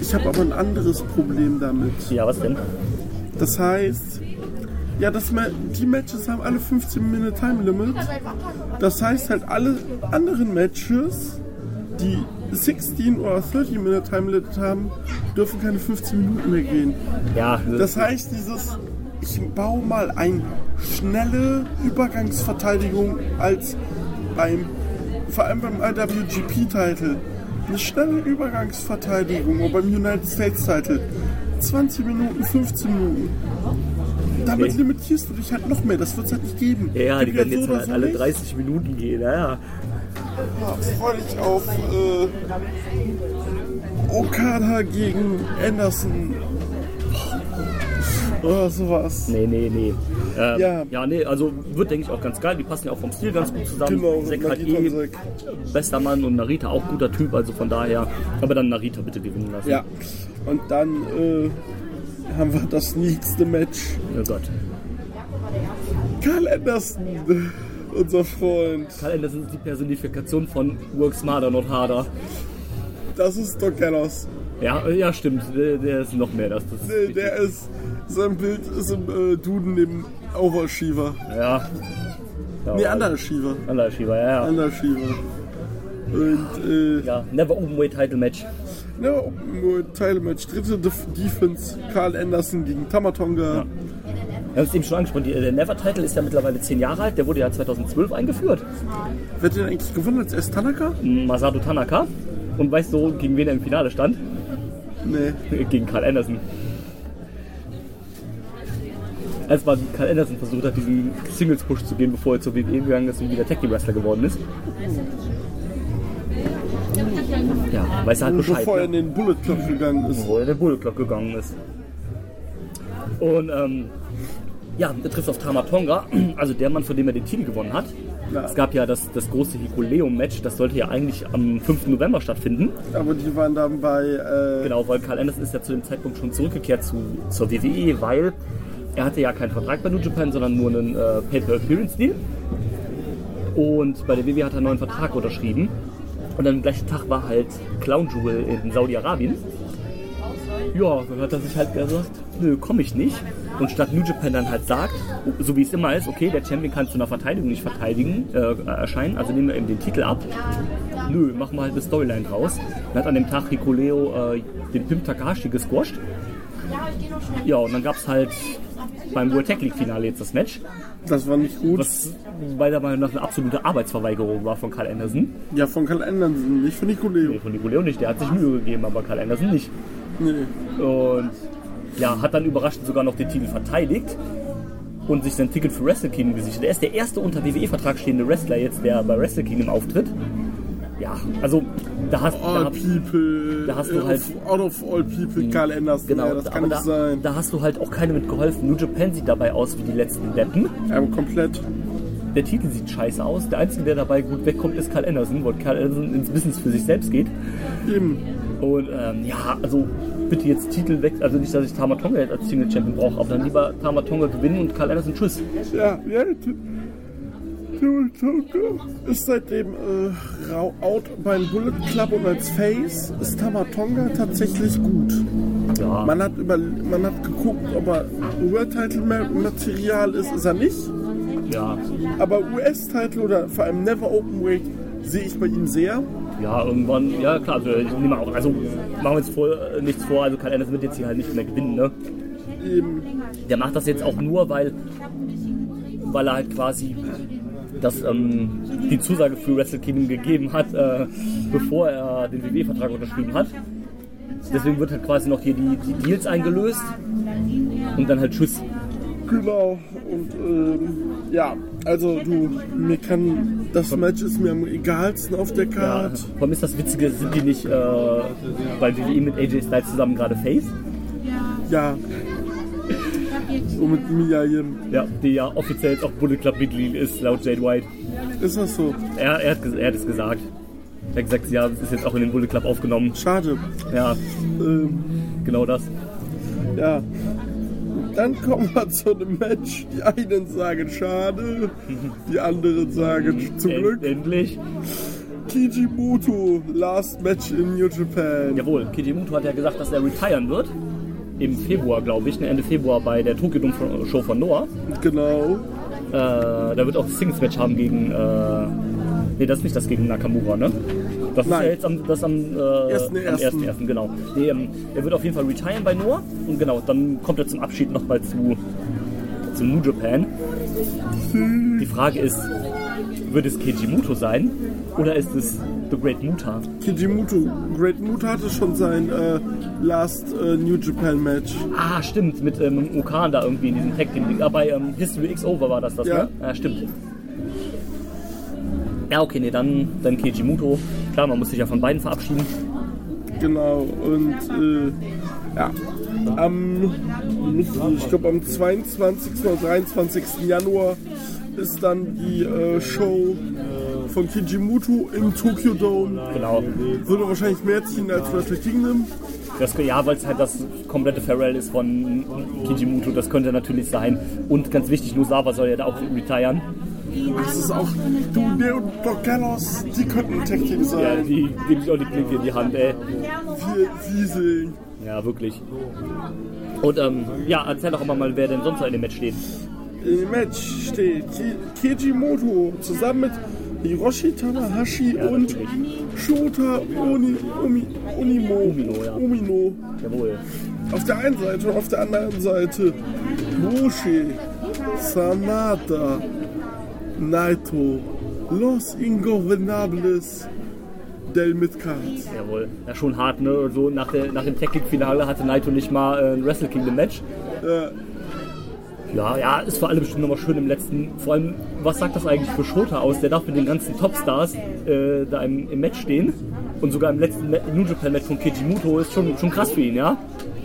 C: Ich habe aber ein anderes Problem damit.
D: ja, was denn?
C: Das heißt, ja, das, die Matches haben alle 15 Minuten Time Limit. Das heißt halt, alle anderen Matches, die 16 oder 30 Minuten Time Limit haben, dürfen keine 15 Minuten mehr gehen.
D: Ja,
C: Das heißt, dieses, ich baue mal eine schnelle Übergangsverteidigung als beim, vor allem beim IWGP-Titel, eine schnelle Übergangsverteidigung oder beim United States-Titel. 20 Minuten, 15 Minuten. Damit
D: Nee.
C: limitierst du dich halt noch mehr. Das wird es halt nicht geben.
D: ja, die
C: Gibt
D: werden
C: ja
D: jetzt halt
C: so
D: alle
C: nicht.
D: 30 Minuten gehen, ja, ja.
C: Ja, freu dich auf äh, Okada gegen Anderson. Oder sowas.
D: Nee, nee, nee. Ähm,
C: Ja.
D: ja. nee, also wird, denke ich, auch ganz geil. Die passen ja auch vom Stil ganz gut zusammen.
C: Genau,
D: Zack hat eh
C: Zack.
D: bester Mann und Narita auch guter Typ, also von daher. Aber dann Narita bitte gewinnen lassen.
C: Ja, und dann äh, haben wir das nächste Match.
D: Oh Gott.
C: Karl Anderson, unser Freund.
D: Karl Anderson ist die Personifikation von Work Smarter, not harder.
C: Das ist Doc Gallows.
D: Ja, ja, stimmt. Der, der ist noch mehr. Das, das richtig.
C: der ist, sein Bild ist im äh, Duden neben Overachiever.
D: Ja. ja
C: Nee, Underachiever.
D: Underachiever, ja, ja.
C: Underachiever. Und, äh,
D: Ja, Never Openweight Title Match.
C: ja, nur Teilmatch. Dritte Def Defense, Karl Anderson gegen Tamatonga.
D: Wir haben es eben schon angesprochen. Die, der Never Title ist ja mittlerweile 10 Jahre alt. Der wurde ja 2012 eingeführt.
C: Wer hat den eigentlich gewonnen als erst Tanaka?
D: Masato Tanaka. Und weißt du, gegen wen er im Finale stand?
C: Nee.
D: Gegen Karl Anderson. Als man Karl Anderson versucht hat, diesen Singles-Push zu gehen, bevor er zur WWE gegangen ist und wieder Tag Wrestler geworden ist. Ja, weiß er halt Bescheid.
C: Bevor er in
D: ne?
C: den Bullet Club gegangen ist.
D: Wo er in den Bullet Club gegangen ist. Und ähm, ja, er trifft auf Tamatonga, also der Mann, von dem er den Titel gewonnen hat.
C: Ja.
D: Es gab ja das, das große Hikuleum-Match, das sollte ja eigentlich am 5. November stattfinden.
C: Aber die waren dann bei. Äh,
D: Genau, weil Karl Anderson ist ja zu dem Zeitpunkt schon zurückgekehrt zu, zur WWE, weil er hatte ja keinen Vertrag bei New Japan, sondern nur einen äh, Pay-Per-Appearance-Deal. Und bei der WWE hat er einen neuen Vertrag unterschrieben. Und am gleichen Tag war halt Clown Jewel in Saudi-Arabien. Ja, dann hat er sich halt gesagt, nö, komm ich nicht. Und statt New Japan dann halt sagt, so wie es immer ist, okay, der Champion kann zu einer Verteidigung nicht verteidigen, äh, erscheinen, also nehmen wir ihm den Titel ab. Nö, machen wir halt eine Storyline draus. Dann hat an dem Tag Hikuleo äh, den Pimp Takahashi gesquasht. Ja, und dann gab es halt beim World Tag League Finale jetzt das Match,
C: das war nicht gut.
D: was meiner Meinung nach eine absolute Arbeitsverweigerung war von Karl Anderson.
C: Ja, von Karl Anderson, nicht von Nicoleo.
D: Nee, von Hikuleo nicht, der hat sich Mühe gegeben, aber Karl Anderson nicht.
C: Nee.
D: Und ja, hat dann überraschend sogar noch den Titel verteidigt und sich sein Ticket für Wrestle Kingdom gesichert. Er ist der erste unter WWE-Vertrag stehende Wrestler jetzt, der bei Wrestle Kingdom auftritt. Ja, also da hast,
C: All
D: da,
C: People,
D: da hast du
C: äh,
D: halt-
C: out of all people, Karl Anderson,
D: genau,
C: ja, das kann nicht
D: da,
C: sein.
D: da hast du halt auch keine mit geholfen. New Japan sieht dabei aus wie die letzten Deppen.
C: Aber komplett.
D: Der Titel sieht scheiße aus. Der Einzige, der dabei gut wegkommt, ist Karl Anderson, weil Karl Anderson ins Business für sich selbst geht.
C: Eben.
D: Und ähm, ja, also bitte jetzt Titel weg. Also nicht, dass ich Tamatonga jetzt als Single Champion brauche, aber dann lieber Tamatonga gewinnen und Karl Anderson tschüss.
C: Ja, ja. Ist seitdem äh, out beim Bullet Club und als Face ist Tamatonga tatsächlich gut.
D: Ja,
C: Man hat, über, man hat geguckt, ob er World-Title-Material ist, ist er nicht.
D: ja,
C: Aber US-Title oder vor allem Never Open Weight sehe ich bei ihm sehr.
D: ja, irgendwann, ja klar, also ich nehme auch, also machen wir uns vor, äh, nichts vor, also Karl Anderson wird jetzt hier halt nicht mehr gewinnen, ne?
C: Eben.
D: Der macht das jetzt auch nur, weil, weil er halt quasi das, ähm, die Zusage für Wrestle Kingdom gegeben hat, äh, bevor er den WWE-Vertrag unterschrieben hat. Deswegen wird halt quasi noch hier die, die Deals eingelöst und dann halt Tschüss.
C: Genau. Und ähm, ja, also du, mir kann das Match ist mir am egalsten auf der
D: Ja,
C: Card.
D: vor allem ist das Witzige, sind die nicht äh, bei WWE mit AJ Styles zusammen gerade Face?
C: Ja. Und mit Mia Yim.
D: Ja, die ja offiziell jetzt auch Bullet Club Mitglied ist, laut Jade White.
C: Ist das so?
D: Er, er, hat, er hat es gesagt. Er hat gesagt, ja, ist jetzt auch in den Bullet Club aufgenommen.
C: Schade.
D: Ja,
C: Ähm,
D: genau das.
C: ja. Dann kommen wir zu einem Match. Die einen sagen schade, die anderen sagen zum Glück.
D: End, endlich.
C: Kijimuto, last match in New Japan.
D: Jawohl, Kijimuto hat ja gesagt, dass er retiren wird. Im Februar, glaube ich, ne, Ende Februar bei der Tokyo Dome Show von Noah.
C: Genau.
D: Äh, da wird auch das Singles-Match haben gegen. Äh, nee, das ist nicht das gegen Nakamura, ne? Das ist
C: Nein.
D: ja jetzt am, das am, äh,
C: Ersten,
D: am
C: ersten.
D: 1.1., genau. Nee, ähm, er wird auf jeden Fall retiren bei Noah. Und genau, dann kommt er zum Abschied nochmal zu, zu New Japan. Die Frage ist, wird es Keiji sein oder ist es The Great Muta?
C: Kijimuto, Great Muta hatte schon sein äh, last äh, New Japan Match.
D: Ah, stimmt, mit ähm, Okan da irgendwie in diesem Tag Team. Ah, bei ähm, History X Over war das das,
C: Ja.
D: ne? Ja, stimmt. Ja, okay, nee, dann, dann Keiji Klar, man muss sich ja von beiden verabschieden.
C: Genau. Und äh, ja. Am, ich glaube am 22. oder 23. Januar ist dann die äh, Show von Kijimuto im Tokyo Dome.
D: Genau.
C: Würde wahrscheinlich mehr ziehen als Wrestle Kingdom.
D: Das, ja, weil es halt das komplette Farewell ist von Kijimuto, das könnte natürlich sein. Und ganz wichtig, Nosawa soll ja da auch retiren.
C: Das ist auch, du, der und Doc Gallows, die könnten ein Tag Team
D: Ja,
C: sein.
D: die gebe ich auch die Klinke in die Hand, ey.
C: Wir Wieseln.
D: Ja, wirklich. Und ähm, ja, erzähl doch immer mal, wer denn sonst noch in dem Match steht.
C: Im Match steht Ki- Kijimoto zusammen mit Hiroshi Tanahashi und. Shota Oni, Umi, Unimo,
D: Umino, ja.
C: Umino.
D: Jawohl.
C: Auf der einen Seite und auf der anderen Seite Moshe, Sanada, Naito, Los Ingobernables del Midcard.
D: Jawohl. Ja, schon hart, ne? So nach, der, nach dem Tech-League-Finale hatte Naito nicht mal äh, ein Wrestle Kingdom-Match.
C: Äh,
D: Ja, ja, ist für alle bestimmt nochmal schön im letzten. Vor allem, was sagt das eigentlich für Shota aus? Der darf mit den ganzen Topstars äh, da im, im Match stehen. Und sogar im letzten New Japan Match von Keiji ist schon, schon krass für ihn, ja?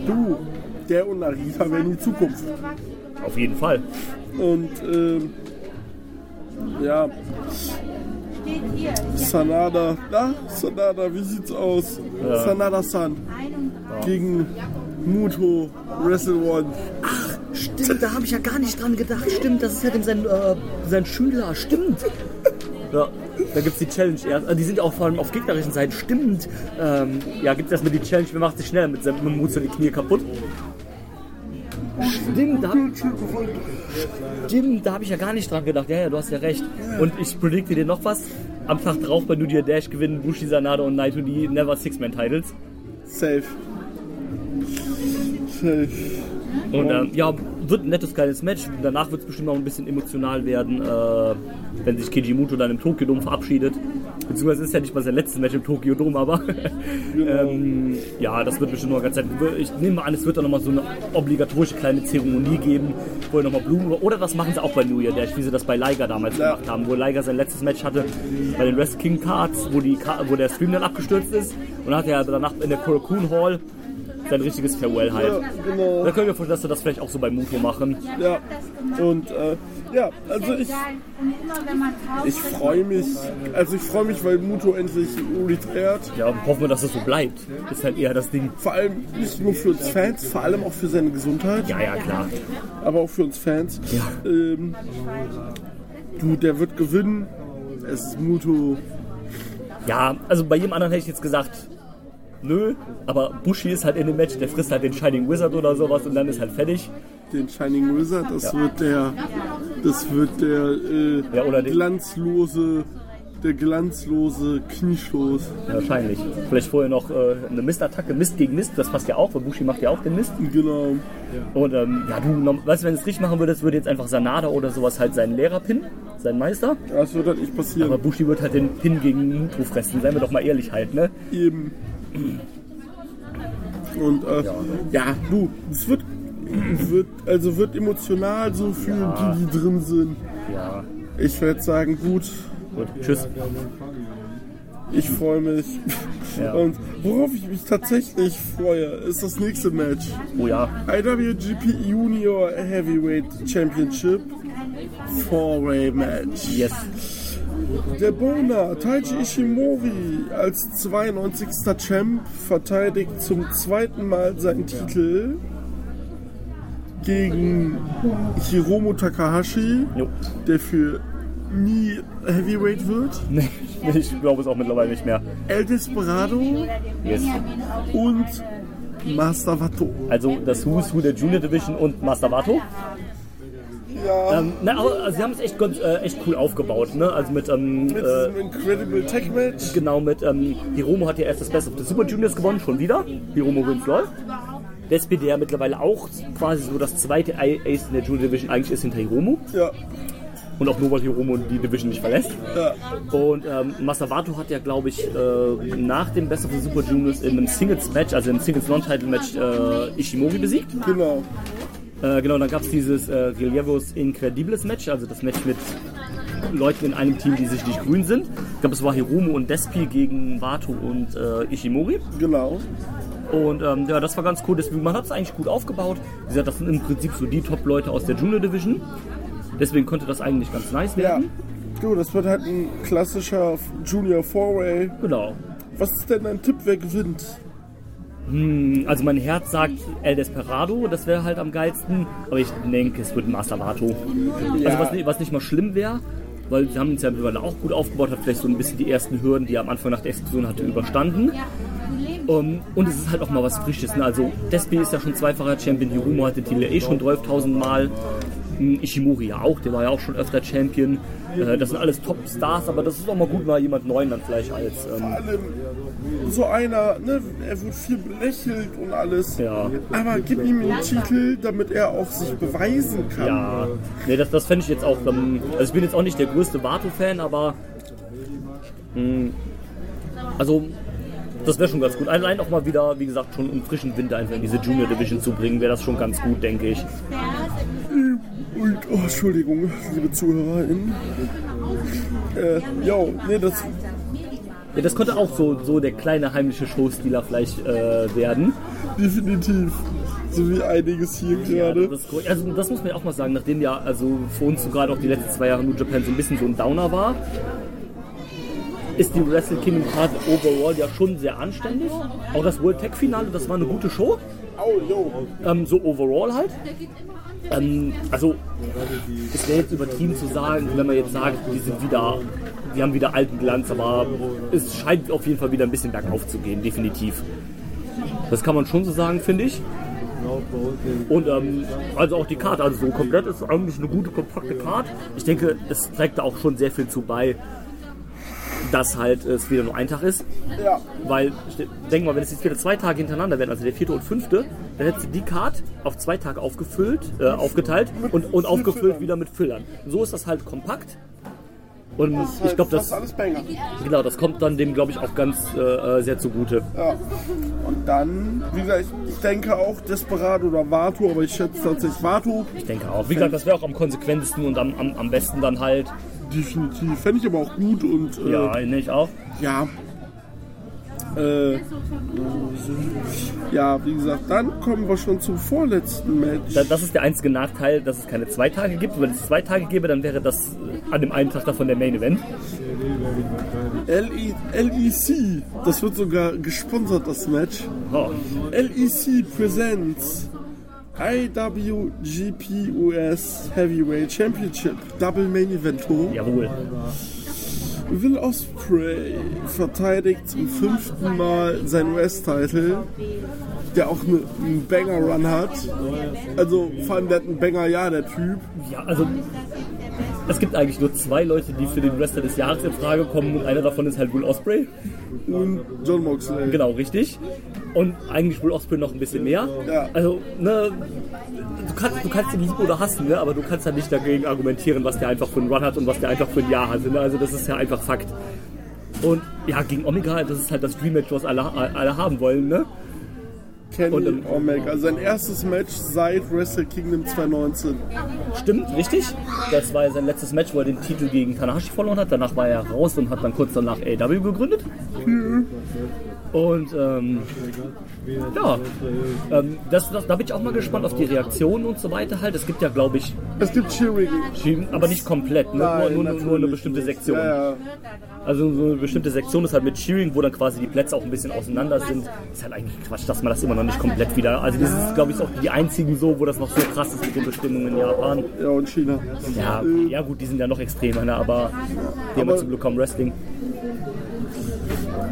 C: du, der und Narita werden die Zukunft.
D: Auf jeden Fall.
C: Und ähm, ja, Sanada, na, Sanada, wie sieht's aus? Sanada-san gegen Muto, Wrestle One.
D: Stimmt, da habe ich ja gar nicht dran gedacht. Stimmt, das ist halt sein, äh, sein Schüler. Stimmt. Ja, da gibt es die Challenge erst. äh, Die sind auch vor allem auf gegnerischen Seiten. Stimmt. Ähm, ja, gibt es erstmal die Challenge, wer macht sich schneller mit seinem dem Mut die Knie kaputt. Stimmt, da, stimmt, da habe ich ja gar nicht dran gedacht. Ja, ja, du hast ja recht. Und ich predikte dir noch was. Am Tag drauf bei New Year Dash gewinnen Bushi, Sanada und Naito die Never Six-Man-Titles.
C: Safe. Safe.
D: Und ähm, ja, wird ein nettes, kleines Match. Danach wird es bestimmt auch ein bisschen emotional werden, äh, wenn sich Keiji dann im Tokyo Dome verabschiedet. Beziehungsweise ist ja nicht mal sein letztes Match im Tokyo Dome, aber ähm, ja, das wird bestimmt noch ganz Zeit. Ich nehme mal an, es wird dann nochmal so eine obligatorische kleine Zeremonie geben, wo er nochmal Blumen. Oder das machen sie auch bei New Year Dash, wie sie das bei Liger damals
C: Ja.
D: gemacht haben, wo Liger sein letztes Match hatte bei den West King Cards, wo, die, wo der Stream dann abgestürzt ist. Und dann hat er danach in der Korakuen Hall sein richtiges Farewell halt.
C: Ja, genau.
D: Da können wir vorstellen, dass wir das vielleicht auch so bei Muto machen.
C: Ja. Und äh, ja, also ich, ich freue mich. Also ich freue mich, weil Muto endlich retired.
D: Ja, hoffen wir, dass es so bleibt. Ist halt eher das Ding.
C: Vor allem nicht nur für uns Fans, vor allem auch für seine Gesundheit,
D: Ja, ja, klar.
C: aber auch für uns Fans.
D: Ja.
C: Ähm, du, der wird gewinnen. Es ist Muto.
D: Ja, also bei jedem anderen hätte ich jetzt gesagt, nö, aber Bushi ist halt in dem Match, der frisst halt den Shining Wizard oder sowas und dann ist halt fertig.
C: Den Shining Wizard, das wird der, das wird der äh,
D: Ja, oder den-
C: glanzlose, der glanzlose Kniestoß.
D: Ja, wahrscheinlich. Vielleicht vorher noch äh, eine Mistattacke, Mist gegen Mist, das passt ja auch, weil Bushi macht ja auch den Mist.
C: Genau.
D: Und ähm, ja, du, weißt du, wenn du es richtig machen würdest, würde jetzt einfach Sanada oder sowas halt seinen Lehrer pinnen, seinen Meister.
C: Das wird halt nicht passieren.
D: Aber Bushi wird halt den Pin gegen Muto fressen, seien wir doch mal ehrlich halt, ne?
C: Eben. Und äh, ja. du, es wird, wird, also wird emotional so für die, die drin sind.
D: Ja.
C: Ich werde sagen, gut,
D: Gut, tschüss.
C: ich freue mich.
D: Ja.
C: Und worauf ich mich tatsächlich freue, ist das nächste Match.
D: Oh ja.
C: IWGP Junior Heavyweight Championship Four-Way Match.
D: Yes.
C: Der Bona Taiji Ishimori als 92. Champ verteidigt zum zweiten Mal seinen Titel gegen Hiromu Takahashi,
D: Jo.
C: der für nie Heavyweight wird,
D: Nee, ich glaube es auch mittlerweile nicht mehr.
C: El Desperado
D: Yes.
C: und Master Wato.
D: Also das Who's Who der Junior Division und Master Vato.
C: Ja,
D: Ähm, na, aber sie haben es echt, ganz, äh, echt cool aufgebaut. Ne? Also mit, ähm,
C: mit
D: äh,
C: diesem Incredible Tech Match.
D: genau mit ähm, Hiromo hat ja erst das Best of the Super Juniors gewonnen, schon wieder. Hiromo wins LOL. Despi, der mittlerweile auch quasi so das zweite Ace in der Junior Division eigentlich ist hinter Hiromo.
C: Ja,
D: Und auch nur, weil Hiromo die Division nicht verlässt.
C: ja,
D: Und ähm, Masawato hat ja, glaube ich, äh, nach dem Best of the Super Juniors in einem Singles-Match, also im Singles-Non-Title-Match, äh, Ishimori besiegt.
C: genau.
D: Äh, genau, dann gab es dieses äh, Relievos Incredibles Match, also das Match mit Leuten in einem Team, die sich nicht grün sind. Ich glaube, es war Hiromu und Despi gegen Wato und äh, Ishimori.
C: Genau.
D: Und ähm, ja, das war ganz cool. Deswegen, man hat es eigentlich gut aufgebaut. Wie gesagt, das sind im Prinzip so die Top-Leute aus der Junior Division. Deswegen konnte das eigentlich ganz nice
C: Ja.
D: werden.
C: Du, das wird halt ein klassischer Junior Four-Way.
D: Genau.
C: Was ist denn dein Tipp, wer gewinnt?
D: Also mein Herz sagt El Desperado, das wäre halt am geilsten. Aber ich denke, es wird Master Vato. Also was, nicht- was nicht mal schlimm wäre, weil sie haben es ja mittlerweile auch gut aufgebaut, hat vielleicht so ein bisschen die ersten Hürden, die er am Anfang nach der Explosion hatte, überstanden. Um, und es ist halt auch mal was Frisches. Ne? Also Despi ist ja schon zweifacher Champion, Hirumo hat den Titel eh schon 12.000 Mal. Hm, Ishimori ja auch, der war ja auch schon öfter Champion. Äh, das sind alles Top-Stars, aber das ist auch mal gut, mal jemand Neuen dann vielleicht als... Ähm,
C: Vor allem so einer, ne, er wird viel belächelt und alles.
D: Ja.
C: Aber gib ihm den Titel, damit er auch sich beweisen kann.
D: Ja, nee, das, das fände ich jetzt auch. Ähm, also ich bin jetzt auch nicht der größte Vato-Fan, aber mh, also das wäre schon ganz gut. Allein auch mal wieder, wie gesagt, schon im frischen Winter einfach in diese Junior Division zu bringen, wäre das schon ganz gut, denke ich.
C: Und, oh, Entschuldigung, liebe ZuhörerInnen. Äh, jo, nee, das,
D: Ja, das könnte auch so, so der kleine heimliche Showstealer vielleicht äh, werden.
C: definitiv. So wie einiges hier gerade.
D: Das, also das muss man ja auch mal sagen, nachdem ja also für uns so gerade auch die letzten zwei Jahre New Japan so ein bisschen so ein Downer war, ist die Wrestle Kingdom Card overall ja schon sehr anständig. Auch das World Tech Finale, das war eine gute Show.
C: Jo.
D: Ähm, so overall halt. Ähm, also, es wäre jetzt übertrieben zu sagen, wenn man jetzt sagt, die sind wieder, die haben wieder alten Glanz, aber es scheint auf jeden Fall wieder ein bisschen bergauf zu gehen, definitiv. Das kann man schon so sagen, finde ich. Und ähm, also auch die Karte, also so komplett ist eigentlich eine gute, kompakte Karte. Ich denke, es trägt da auch schon sehr viel zu bei, dass halt es wieder nur ein Tag ist.
C: Ja.
D: Weil, denk mal, wenn es jetzt wieder zwei Tage hintereinander wären, also der vierte und fünfte, dann hättest du die Card auf zwei Tage aufgefüllt, äh, aufgeteilt und, und aufgefüllt
C: Füllern.
D: wieder mit Füllern. So ist das halt kompakt. Und
C: Das ist
D: ich
C: halt
D: glaube, das,
C: alles Banger.
D: genau, das kommt dann dem, glaube ich, auch ganz äh, äh, sehr zugute.
C: Ja. Und dann, wie gesagt, ich, denke auch Desperado oder Vato, aber ich schätze tatsächlich Vato.
D: Ich denke auch. Wie gesagt, das wäre auch am konsequentesten und am, am, am besten dann halt.
C: Definitiv. Fände ich aber auch gut und äh,
D: Ja, ich auch.
C: ja. Äh, ja, wie gesagt, dann kommen wir schon zum vorletzten Match.
D: Da- Das ist der einzige Nachteil, dass es keine zwei Tage gibt. Wenn es zwei Tage gäbe, dann wäre das äh, an dem einen Tag davon der Main Event.
C: LE LEC, das wird sogar gesponsert, das Match.
D: Oh.
C: LEC presents IWGP US Heavyweight Championship Double Main Event Tour.
D: Jawohl.
C: Will Ospreay verteidigt zum fünften Mal seinen US-Titel, der auch eine, einen Banger-Run hat. Also vor allem der hat einen Banger-Jahr, der Typ.
D: Ja, also es gibt eigentlich nur zwei Leute, die für den Wrestler des Jahres in Frage kommen und einer davon ist halt Will Osprey.
C: Und John Moxley.
D: Genau, richtig. Und eigentlich Will Osprey noch ein bisschen mehr.
C: Ja.
D: Also, ne, du kannst, du kannst ihn lieben oder hassen, ne, aber du kannst ja nicht dagegen argumentieren, was der einfach für einen Run hat und was der einfach für ein Jahr hat. Ne? Also das ist ja einfach Fakt. Und ja, gegen Omega, das ist halt das Dream Match, was alle, alle haben wollen, ne?
C: Kenny
D: Und,
C: Omega. Sein erstes Match seit Wrestle Kingdom 2019.
D: Stimmt, richtig. Das war ja sein letztes Match, wo er den Titel gegen Tanahashi verloren hat. Danach war er raus und hat dann kurz danach AW gegründet. Und ähm, ja, ähm, das, das, da bin ich auch mal gespannt auf die Reaktionen und so weiter halt. Es gibt ja, glaube ich,
C: Es gibt Cheering.
D: Aber nicht komplett, ne?
C: Nein,
D: nur, nur, nur eine bestimmte. Sektion.
C: Ja, ja.
D: Also so eine bestimmte Sektion ist halt mit Cheering, wo dann quasi die Plätze auch ein bisschen auseinander sind. Ist halt eigentlich Quatsch, dass man das immer noch nicht komplett wieder. Also das ist, glaube ich, auch die einzigen so, wo das noch so krass ist mit den Bestimmungen in Japan.
C: ja, und China.
D: Ja, ja gut, die sind ja noch extremer, ne? aber die haben
C: Aber-
D: zum Glück kaum Wrestling.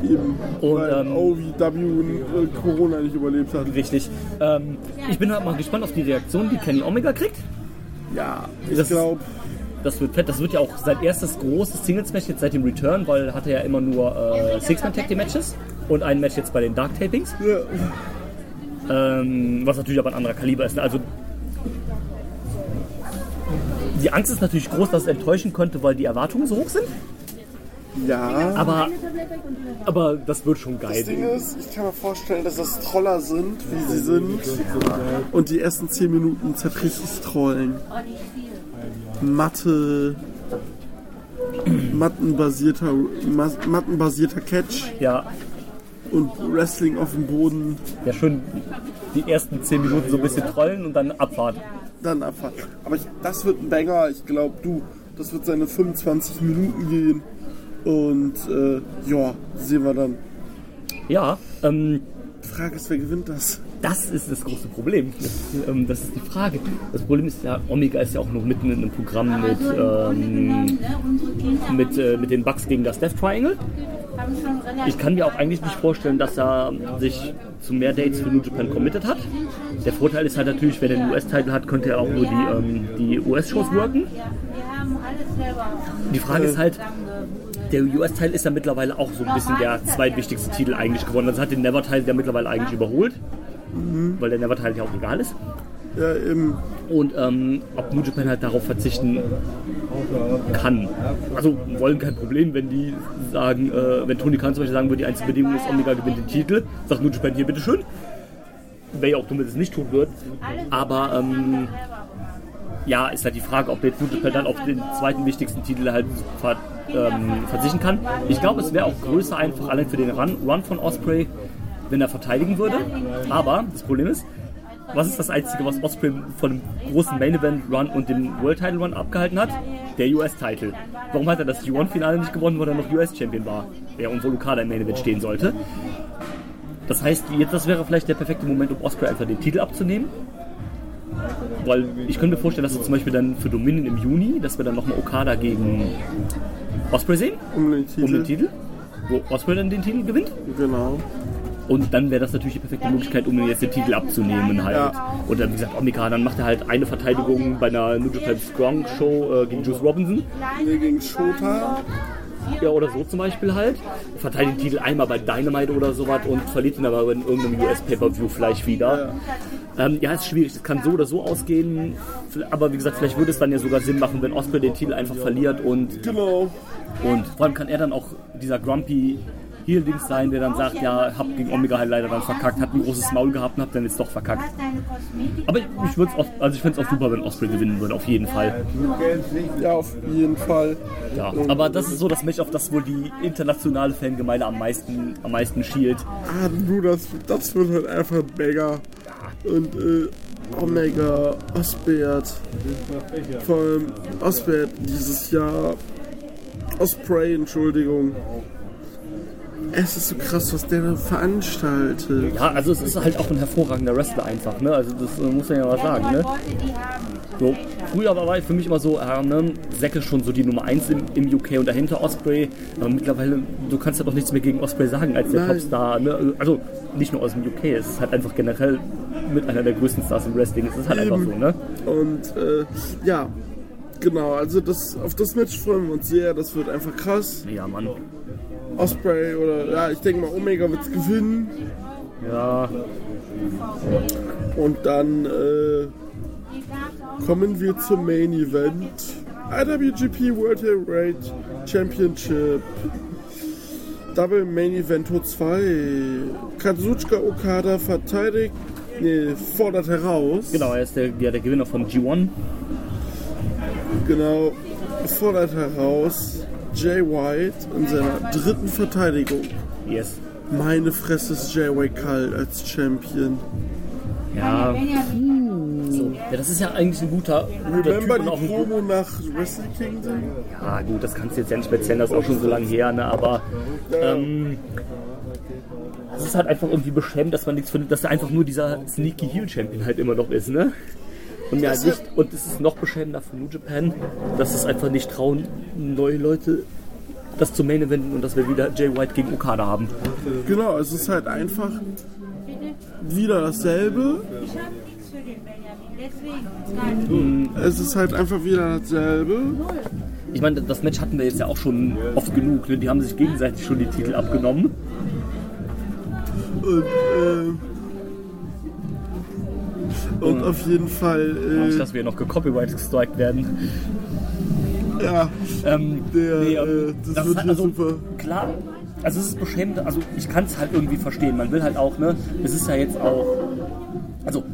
C: Eben.
D: Und,
C: weil
D: ähm,
C: OVW äh, Corona nicht überlebt hat.
D: Richtig. Ähm, ich bin halt mal gespannt auf die Reaktion, die Kenny Omega kriegt.
C: Ja, ich glaube,
D: Das wird fett. Das wird ja auch sein erstes großes Singles-Match jetzt seit dem Return, weil er hatte ja immer nur äh, Six-Man-Tag-Team-Matches und ein Match jetzt bei den Dark-Tapings.
C: ja,
D: Ähm, was natürlich aber ein anderer Kaliber ist. ne? Also die Angst ist natürlich groß, dass es enttäuschen könnte, weil die Erwartungen so hoch sind.
C: Ja.
D: Aber, aber das wird schon geil.
C: Das Ding ist, ich kann mir vorstellen, dass das Troller sind, wie sie sind. Und die ersten 10 Minuten zerbricht es Trollen. Matte. Mattenbasierter, Ma- mattenbasierter Catch
D: Ja,
C: und Wrestling auf dem Boden,
D: ja schön die ersten 10 Minuten so ein bisschen trollen und dann Abfahrt.
C: dann abfahren. Aber ich, das wird ein Banger, ich glaube, du, das wird seine 25 Minuten gehen. Und äh, ja, sehen wir dann.
D: Ja, ähm,
C: Die Frage ist, wer gewinnt das?
D: das ist das große Problem. Das, ähm, das ist die Frage. Das Problem ist ja, Omega ist ja auch noch mitten in einem Programm mit, ähm, mit, äh, mit den Bugs gegen das Death Triangle. Ich kann mir auch eigentlich nicht vorstellen, dass er sich zu mehr Dates für New Japan committed hat. Der Vorteil ist halt natürlich, wenn er den US-Titel hat, könnte er auch nur die, ähm, die US-Shows worken. Die Frage ist halt, der US-Teil ist ja mittlerweile auch so ein bisschen der zweitwichtigste Titel eigentlich geworden. Also hat den Never-Teil ja mittlerweile eigentlich überholt, weil der Never-Teil ja auch egal ist.
C: Ja, im
D: Und ähm, ob New Japan halt darauf verzichten kann. Also wollen kein Problem, wenn die sagen, äh, wenn Tony Khan zum Beispiel sagen würde, die einzige Bedingung ist, Omega gewinnt den Titel, sagt New Japan hier bitteschön. Wäre ja auch dumm, wenn es nicht tun wird. Aber ähm, ja, ist halt die Frage, ob New Japan dann auf den zweiten wichtigsten Titel halt ver ähm, verzichten kann. Ich glaube, es wäre auch größer einfach allein für den Run, Run von Osprey, wenn er verteidigen würde. Aber das Problem ist, was ist das Einzige, was Osprey von dem großen Main Event Run und dem World Title Run abgehalten hat? Der US-Title. Warum hat er das G1-Finale nicht gewonnen, weil er noch US-Champion war? Der und wo Okada im Main Event stehen sollte. Das heißt, jetzt das wäre vielleicht der perfekte Moment, um Osprey einfach den Titel abzunehmen. Weil ich könnte mir vorstellen, dass wir zum Beispiel dann für Dominion im Juni, dass wir dann nochmal Okada gegen Osprey sehen,
C: um den Titel.
D: um den Titel, wo Osprey dann den Titel gewinnt.
C: Genau.
D: Und dann wäre das natürlich die perfekte Möglichkeit, um ihm jetzt den Titel abzunehmen halt.
C: Ja.
D: Und dann, wie gesagt, Omega, dann macht er halt eine Verteidigung bei einer New Japan Strong Show äh, gegen Juice Robinson.
C: Nee, gegen Shota.
D: Ja, oder so zum Beispiel halt. Verteidigt den Titel einmal bei Dynamite oder sowas und verliert ihn aber in irgendeinem US-Pay-Per-View vielleicht wieder. Ja. Ähm, ja, ist schwierig. Es kann so oder so ausgehen. Aber wie gesagt, vielleicht würde es dann ja sogar Sinn machen, wenn Osprey den Titel einfach verliert und.
C: Genau.
D: Und vor allem kann er dann auch dieser Grumpy Heel-Dings sein, der dann sagt, ja, hab gegen Omega halt leider dann verkackt, hat ein großes Maul gehabt und hab dann jetzt doch verkackt. Aber ich, ich würde auch, also ich fände es auch super, wenn Osprey gewinnen würde, auf jeden Fall.
C: Ja, auf jeden Fall.
D: Ja, aber das ist so das Match, auf das wohl die internationale Fangemeinde am meisten, am meisten schielt.
C: Ah, du, das, das wird halt einfach mega. Und äh, Omega, Osbert, vor allem Osbert dieses Jahr, Osprey, Entschuldigung, es ist so krass, was der da veranstaltet.
D: Ja, also es ist halt auch ein hervorragender Wrestler einfach, ne? Also das äh, muss man ja mal sagen, ne? So, früher war für mich immer so, äh, ne, ist schon so die Nummer 1 im, im, UK und dahinter Osprey. Aber mittlerweile, du kannst ja doch nichts mehr gegen Osprey sagen als der Nein. Topstar. Ne? Also nicht nur aus dem UK, es ist halt einfach generell mit einer der größten Stars im Wrestling. Es ist halt Eben. einfach so, ne?
C: Und äh, ja, genau, also das, auf das Match freuen wir uns sehr, das wird einfach krass.
D: Ja, Mann.
C: Osprey oder ja, ich denke mal Omega wird es gewinnen.
D: Ja.
C: Und dann äh, kommen wir zum Main Event. IWGP World Heavyweight Championship. Double Main Event 2. Kazuchika Okada verteidigt, nee, fordert heraus.
D: Genau, er ist der, ja, der Gewinner vom G1.
C: Genau, fordert heraus Jay White in seiner dritten Verteidigung.
D: Yes.
C: Meine Fresse ist Jay White kalt als Champion.
D: Ja. So. Ja, das ist ja eigentlich ein guter, guter
C: Remember Typ. die Promo nach Wrestle Kingdom?
D: Ja, gut, das kannst du jetzt ja nicht erzählen, das ist auch schon so lange her, ne? aber ähm, es ist halt einfach irgendwie beschämend, dass man nichts findet, dass er einfach nur dieser Sneaky Heel Champion halt immer noch ist, ne? Und, ja, nicht, und es ist noch beschämender für New Japan, dass es einfach nicht trauen, neue Leute das zu Main Eventen und dass wir wieder Jay White gegen Okada haben.
C: Genau, es ist halt einfach wieder dasselbe. Es ist halt einfach wieder dasselbe.
D: Ich meine, das Match hatten wir jetzt ja auch schon oft genug. Ne? Die haben sich gegenseitig schon die Titel abgenommen.
C: Und, äh, und auf jeden Fall.
D: Äh, Nicht, dass wir noch gecopyright gestrikt werden.
C: Ja, ähm, der, nee, äh, das,
D: das
C: wird
D: halt, also, super. Klar, also es ist beschämend, also ich kann es halt irgendwie verstehen. Man will halt auch, ne, es ist ja jetzt auch, also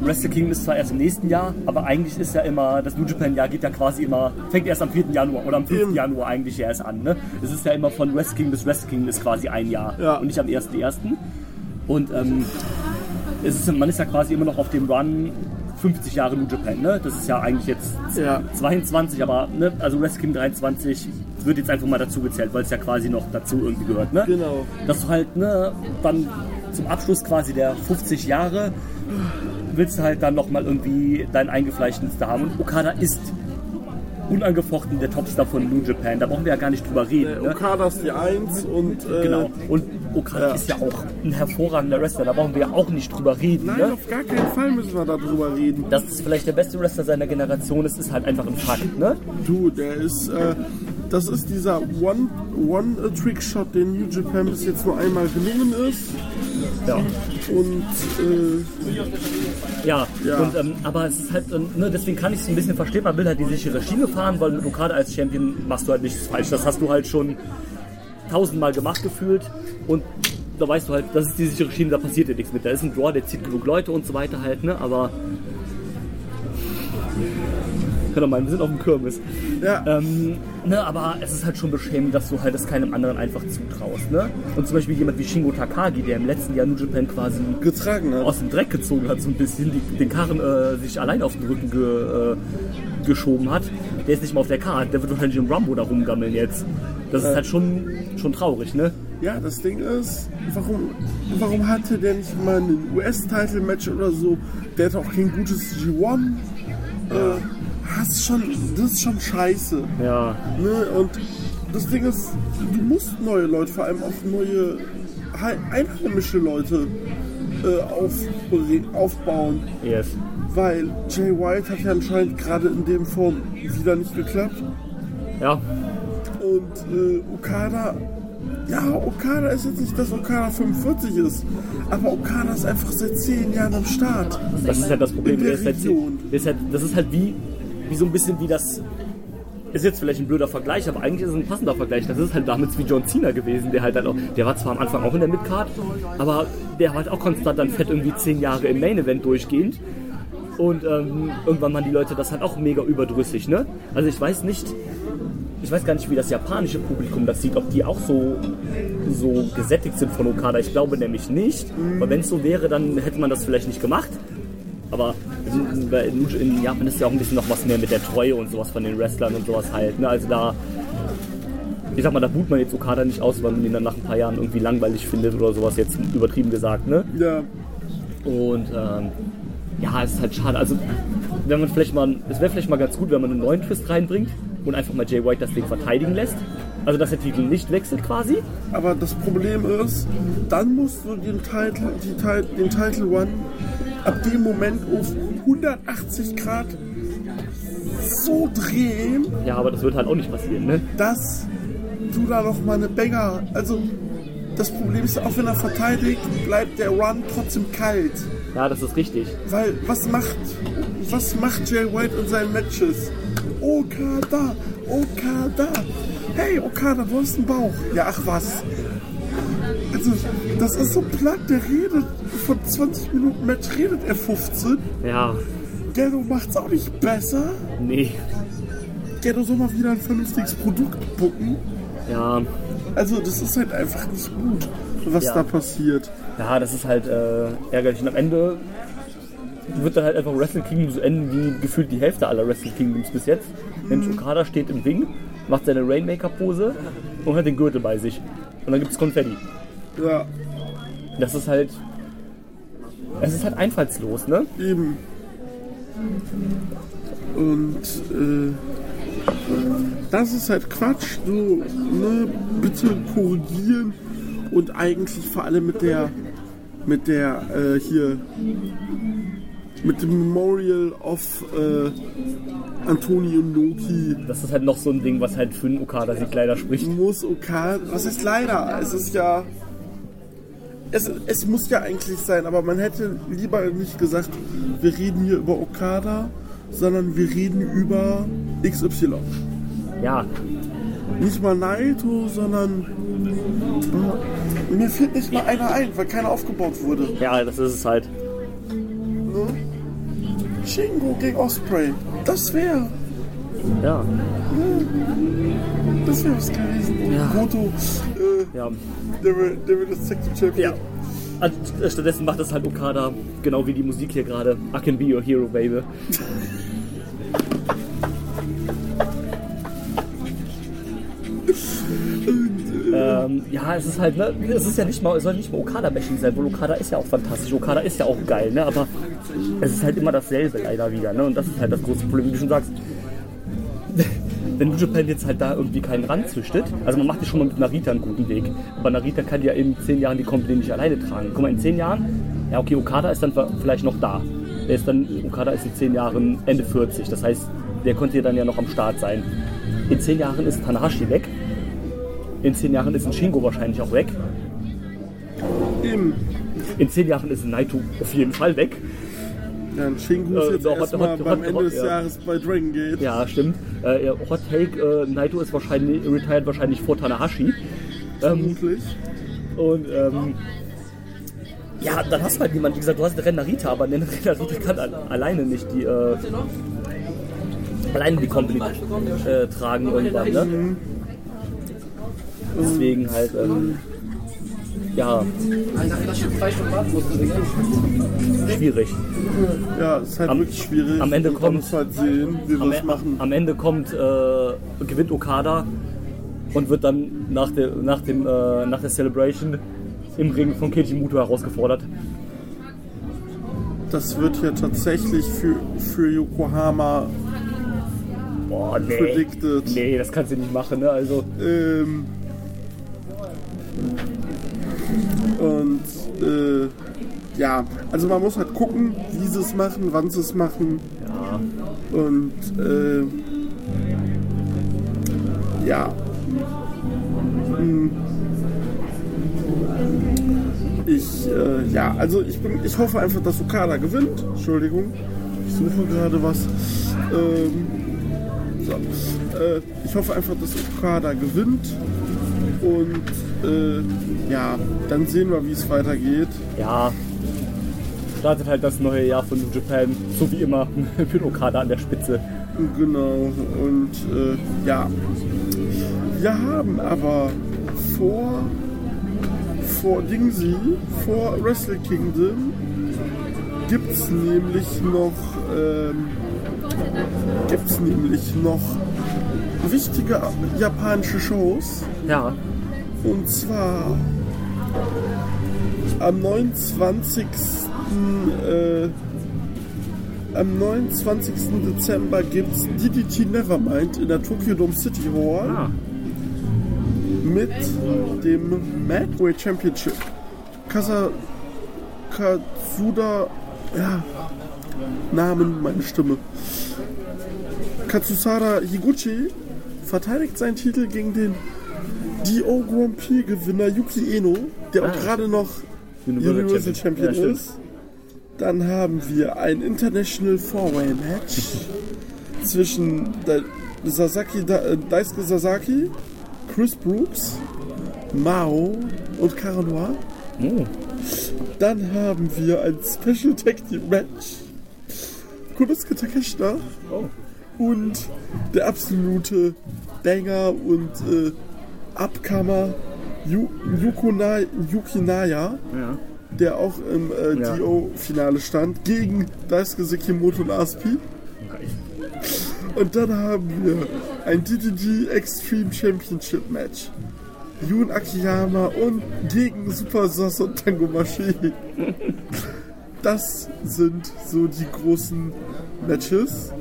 D: Wrestle Kingdom ist zwar erst im nächsten Jahr, aber eigentlich ist ja immer, das New Japan Jahr geht ja quasi immer, fängt erst am 4. Januar oder am 5. Eben. Januar eigentlich erst an. Ne? Es ist ja immer von Wrestle Kingdom bis Wrestle Kingdom ist quasi ein Jahr ja. und nicht am 1.1. Und ähm, ist, man ist ja quasi immer noch auf dem Run 50 Jahre New Japan, ne? Das ist ja eigentlich jetzt ja. 22, aber ne? also Wrestling 23 wird jetzt einfach mal dazu gezählt, weil es ja quasi noch dazu irgendwie gehört, ne?
C: Genau.
D: Dass du halt, ne, dann zum Abschluss quasi der 50 Jahre willst du halt dann nochmal irgendwie deinen eingefleischten Star haben. Und Okada ist unangefochten der Topstar von New Japan. Da brauchen wir ja gar nicht drüber reden.
C: Ne? Okada ist die Eins und.
D: Äh, genau. Und Okada ja. ist ja auch ein hervorragender Wrestler. Da brauchen wir ja auch nicht drüber reden.
C: Nein,
D: ne?
C: auf gar keinen Fall müssen wir darüber reden.
D: Das ist vielleicht der beste Wrestler seiner Generation. Es ist halt einfach ein Fakt, ne?
C: Du, der ist. Äh, das ist dieser One-Trick-Shot, One den New Japan bis jetzt nur einmal gelungen ist.
D: Ja.
C: Und äh,
D: ja, ja. Und, ähm, aber es ist halt, ne, deswegen kann ich es ein bisschen verstehen. Man will halt die sichere Schiene fahren, weil mit Okada als Champion machst du halt nichts falsch. Das hast du halt schon tausendmal gemacht gefühlt und da weißt du halt, das ist die sichere Schiene, da passiert dir nichts mit. Da ist ein Draw, der zieht genug Leute und so weiter halt, ne? Aber kann doch meinen, wir sind auf dem Kirmes.
C: Ja.
D: Ähm, ne, aber es ist halt schon beschämend, dass du halt das keinem anderen einfach zutraust. Ne? Und zum Beispiel jemand wie Shingo Takagi, der im letzten Jahr New Japan quasi
C: getragen hat.
D: aus dem Dreck gezogen hat, so ein bisschen, die, den Karren äh, sich allein auf den Rücken ge, äh, geschoben hat, der ist nicht mal auf der Karte, der wird wahrscheinlich im Rumbo da rumgammeln jetzt. Das ist halt schon, schon traurig, ne?
C: Ja, das Ding ist, warum, warum hatte der nicht mal ein US-Title-Match oder so? Der hat auch kein gutes G1. Äh, hast schon, das ist schon scheiße.
D: Ja.
C: Ne? Und das Ding ist, du musst neue Leute, vor allem auch neue einheimische Leute äh, auf, aufbauen.
D: Yes.
C: Weil Jay White hat ja anscheinend gerade in dem Form wieder nicht geklappt.
D: Ja.
C: Und äh, Okada, ja, Okada ist jetzt nicht, dass Okada 45 ist, aber Okada ist einfach seit 10 Jahren am Start.
D: Das ist halt das Problem. Ist der ist halt, das ist halt wie, wie so ein bisschen wie das. Ist jetzt vielleicht ein blöder Vergleich, aber eigentlich ist es ein passender Vergleich. Das ist halt damals wie John Cena gewesen, der halt dann auch, der war zwar am Anfang auch in der Midcard, aber der war halt auch konstant dann fett irgendwie zehn Jahre im Main Event durchgehend. Und ähm, irgendwann waren die Leute das halt auch mega überdrüssig, ne? Also ich weiß nicht, ich weiß gar nicht, wie das japanische Publikum das sieht, ob die auch so, so gesättigt sind von Okada. Ich glaube nämlich nicht, weil wenn es so wäre, dann hätte man das vielleicht nicht gemacht. Aber in, Japan ist ja auch ein bisschen noch was mehr mit der Treue und sowas von den Wrestlern und sowas halt. Ne? Also da, ich sag mal, da boot man jetzt Okada nicht aus, weil man ihn dann nach ein paar Jahren irgendwie langweilig findet oder sowas, jetzt übertrieben gesagt. Ne?
C: Ja,
D: Und ähm, ja, es ist halt schade. Also, wenn man vielleicht mal, es wäre vielleicht mal ganz gut, wenn man einen neuen Twist reinbringt und einfach mal Jay White das Ding verteidigen lässt. Also, dass der Titel nicht wechselt quasi.
C: aber das Problem ist, dann musst du den Title, die, Ti- den Title One ab dem Moment auf 180 Grad so drehen,
D: Ja, aber das wird halt auch nicht passieren, ne?
C: dass du da noch mal eine Banger. Also das Problem ist, auch wenn er verteidigt, bleibt der Run trotzdem kalt.
D: Ja, das ist richtig.
C: Weil was macht was macht Jay White in seinen Matches? Okada, Okada. Hey Okada, du hast einen Bauch. Ja, ach was. Also, das ist so platt, der redet von 20 Minuten Match redet er 15.
D: Ja,
C: Ghetto macht's auch nicht besser.
D: nee.
C: Ghetto soll mal wieder ein vernünftiges Produkt bucken.
D: Ja,
C: Also, das ist halt einfach nicht gut, was
D: Ja.
C: da passiert.
D: ja, das ist halt äh, ärgerlich. Und am Ende wird dann halt einfach Wrestle Kingdom so enden wie gefühlt die Hälfte aller Wrestle Kingdoms bis jetzt. Nämlich Okada steht im Ring, macht seine Rainmaker-Pose und hat den Gürtel bei sich. Und dann gibt's Konfetti.
C: Ja,
D: Das ist halt. Es ist halt einfallslos, ne?
C: eben. Und äh, das ist halt Quatsch. So, ne, bitte korrigieren und eigentlich vor allem mit der mit der äh, hier mit dem Memorial of äh, Antonio Noki
D: Das ist halt noch so ein Ding, was halt für einen Okada-Sieg leider spricht.
C: muss Okada, was ist leider, es ist ja, es, es muss ja eigentlich sein, aber man hätte lieber nicht gesagt, wir reden hier über Okada, sondern wir reden über XY.
D: Ja,
C: Nicht mal Naito, sondern mir fällt nicht mal einer ein, weil keiner aufgebaut wurde.
D: ja, das ist es halt.
C: Ne? Shingo gegen Osprey, das wäre,
D: Ja,
C: das wäre was gewesen.
D: Ja.
C: Goto, äh,
D: ja.
C: der, wird- der wird das Tag Team Champion.
D: Ja. An- Stattdessen macht das halt Okada, genau wie die Musik hier gerade. I can be your hero, baby. ähm, ja, es ist halt, ne, es ist ja nicht mal, es soll nicht mal Okada-Bashing sein, weil Okada ist ja auch fantastisch, Okada ist ja auch geil, ne, aber es ist halt immer dasselbe leider wieder, ne, und das ist halt das große Problem, wie du schon sagst. Wenn Japan jetzt halt da irgendwie keinen ranzüchtet, also man macht ja schon mal mit Narita einen guten Weg, aber Narita kann ja in zehn Jahren die Company nicht alleine tragen. Guck mal, in zehn Jahren, ja okay, Okada ist dann vielleicht noch da. Der ist dann, Okada ist in zehn Jahren Ende 40, das heißt, der konnte ja dann ja noch am Start sein. In zehn Jahren ist Tanahashi weg, in zehn Jahren ist ein Shingo wahrscheinlich auch weg, in zehn Jahren ist ein Naito auf jeden Fall weg.
C: Ja, ein Shingo ist
D: Äh,
C: jetzt
D: doch,
C: erstmal
D: hot- hot-
C: beim
D: hot-
C: Ende des
D: ja.
C: Jahres bei Dragon Gate.
D: Ja, stimmt. Äh, Hot Take, äh, Naito ist wahrscheinlich, retired wahrscheinlich vor Tanahashi. Ähm,
C: Vermutlich.
D: Und ähm, ja, dann hast du halt jemanden, wie gesagt, du hast einen Renarita, aber ein Renarita kann al alleine nicht die äh, alleine die Company äh, tragen irgendwann, ne? Deswegen halt, ähm, ja, schwierig.
C: Ja, ist halt
D: Am-
C: wirklich schwierig.
D: am Ende kommt-
C: halt sehen, wie
D: Am,
C: es machen.
D: am Ende kommt, äh, gewinnt Okada und wird dann nach der, nach dem, äh, nach der Celebration im Ring von Keiji Muto herausgefordert.
C: Das wird ja tatsächlich für, für Yokohama
D: Boah, nee.
C: predicted.
D: Nee, das kannst du nicht machen, ne? Also,
C: Ähm, und äh, ja, also man muss halt gucken, wie sie es machen, wann sie es machen.
D: ja.
C: Und äh, ja, Hm. Ich, äh, ja, also ich, bin, ich hoffe einfach, dass Okada gewinnt. Entschuldigung, ich suche gerade was. Ähm, so. äh, ich hoffe einfach, dass Okada gewinnt. Und äh, ja, dann sehen wir, wie es weitergeht.
D: Ja. Startet halt das neue Jahr von New Japan, so wie immer, mit Okada an der Spitze.
C: Genau, und äh, ja. Wir haben aber vor, vor Dingsy, vor Wrestle Kingdom, gibt es nämlich noch, ähm, gibt's nämlich noch wichtige japanische Shows.
D: Ja.
C: Und zwar am 29. Äh, am 29. Dezember gibt es DDT Nevermind in der Tokyo Dome City Hall
D: Ah.
C: mit dem Madway Championship. Kasa Katsuda, ja, Namen, meine Stimme. Katsusara Higuchi verteidigt seinen Titel gegen den DO Grand Prix Gewinner Yuki Eno, der auch
D: Ah.
C: gerade noch
D: Universal
C: Universal
D: Champion.
C: Champion
D: Ja,
C: ist. Dann haben wir ein International Four-Way Match zwischen Sasaki, äh, Daisuke Sasaki, Chris Brooks, Mao und Karanoa.
D: Oh.
C: Dann haben wir ein Special Tag Team Match. Konosuke Takeshita
D: Oh.
C: und der absolute Banger und äh, Abkammer Yu, Yukuna, Yukinaya,
D: Ja.
C: der auch im äh,
D: Ja.
C: DO-Finale stand, gegen Daisuke Sekimoto und Aspi. Und dann haben wir ein DDD Extreme Championship Match. Jun Akiyama und gegen Super Sos und Tango Machi. Das sind so die großen Matches.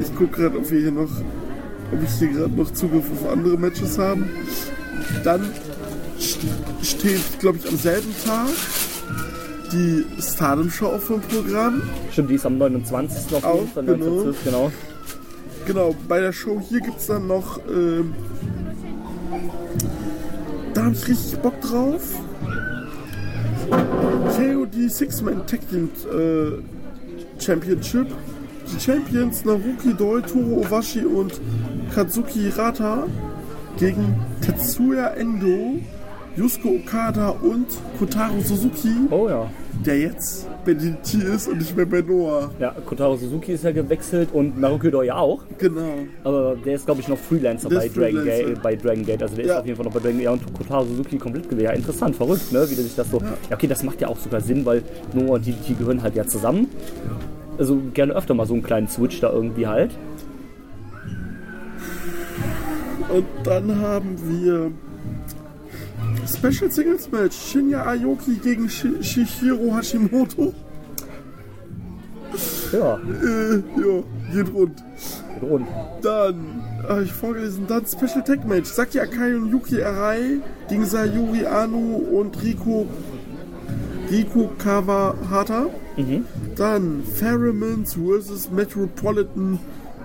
C: Ich gucke gerade, ob wir hier noch, ob ich hier gerade noch Zugriff auf andere Matches haben. Dann st- steht, glaube ich, am selben Tag die Stardom Show auf dem Programm.
D: Stimmt, die ist am 29. auf
C: Auch,
D: jeden Fall.
C: genau.
D: 19. genau.
C: Genau, bei der Show hier gibt es dann noch. Ähm, da habe ich richtig Bock drauf. KOD Six-Man Tag Team äh, Championship. Die Champions Naruki Doi, Toro Owashi und Kazuki Rata gegen Tetsuya Endo, Yusuke Okada und Kotaro Suzuki,
D: Oh ja.
C: der jetzt bei DDT ist und nicht mehr bei Noah.
D: Ja, Kotaro Suzuki ist ja gewechselt und Naruki Doi auch.
C: Genau.
D: Aber der ist, glaube ich, noch Freelancer bei
C: ist
D: Dragon,
C: Freelancer.
D: Gate, bei Dragon Gate. Also der
C: Ja.
D: ist auf jeden Fall noch bei Dragon Gate. Ja, und Kotaro Suzuki komplett gewesen. Ja, interessant, verrückt, ne? Wie der sich das so. Ja. okay, das macht ja auch sogar Sinn, weil Noah und DDT gehören halt ja zusammen. Also gerne öfter mal so einen kleinen Switch da irgendwie halt.
C: Und dann haben wir Special Singles Match Shinya Aoki gegen Shi- Shihiro Hashimoto.
D: Ja,
C: Äh, ja, geht rund.
D: Grund.
C: Dann habe ich vorgelesen, dann Special Tag Match Saki Akai und Yuki Arai gegen Sayuri Anu und Riko Riko Kawahata. Dann Pheromons vs. Metropolitan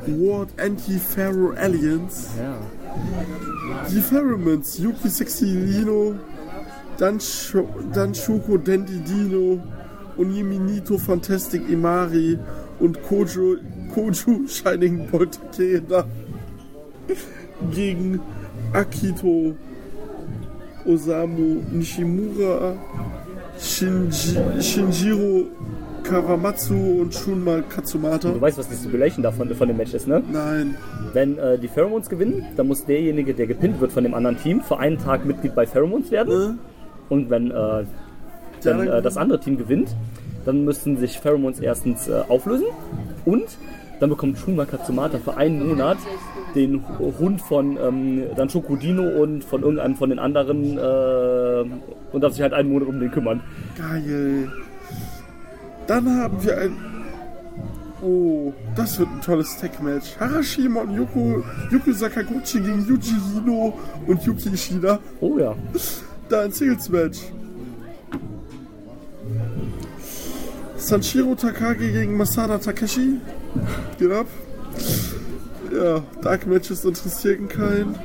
C: Ward Anti-Pharaoh Alliance.
D: Ja.
C: Die Pheromons, Yuki Sexy Lino, dann Shoko Dandy Dino, Uniminito Fantastic Imari und Kojo, Koju Shining Bolt Takeda gegen Akito Osamu Nishimura, Shinji, Shinjiro Kawamatsu und Shunma Katsumata.
D: Du weißt, was die Stipulation davon von dem Match ist, ne?
C: Nein,
D: Wenn äh, die Pheromones gewinnen, dann muss derjenige, der gepinnt wird von dem anderen Team, für einen Tag Mitglied bei Pheromones werden.
C: äh,
D: Und wenn äh, dann äh, das andere Team gewinnt, dann müssen sich Pheromones erstens äh, auflösen und dann bekommt Shunma Katsumata für einen Monat den Hund von ähm, dann Schokodino und von irgendeinem von den anderen äh, und darf sich halt einen Monat um den kümmern.
C: Geil. Dann haben wir ein. Oh, das wird ein tolles Tech-Match. Harashima und Yoko, Yuko Sakaguchi gegen Yuji Hino und Yuki Ishida.
D: Oh ja.
C: Da ein Singles-Match. Sanshiro Takagi gegen Masada Takeshi. Geht ab. Ja, Dark Matches interessieren keinen.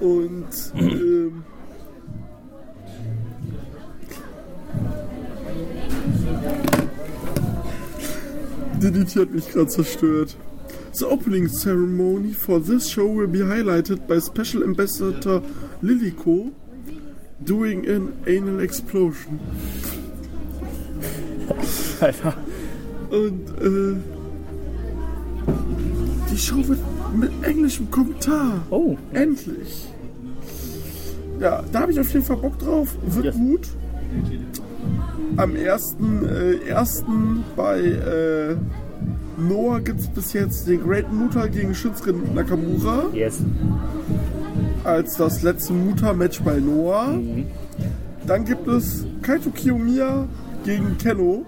C: Und ähm, DDT hat mich gerade zerstört. The opening ceremony for this show will be highlighted by Special Ambassador Lilico doing an anal explosion.
D: Alter.
C: Und äh, die Show wird mit englischem Kommentar.
D: Oh.
C: Endlich. Ja, da habe ich auf jeden Fall Bock drauf. Wird
D: Yes.
C: gut. Am 1.1. Äh, ersten bei äh, Noah gibt es bis jetzt den Great Muta gegen Shinsuke Nakamura
D: Yes.
C: als das letzte Muta-Match bei Noah.
D: Mhm.
C: Dann gibt es Kaito Kiyomiya gegen Kenno.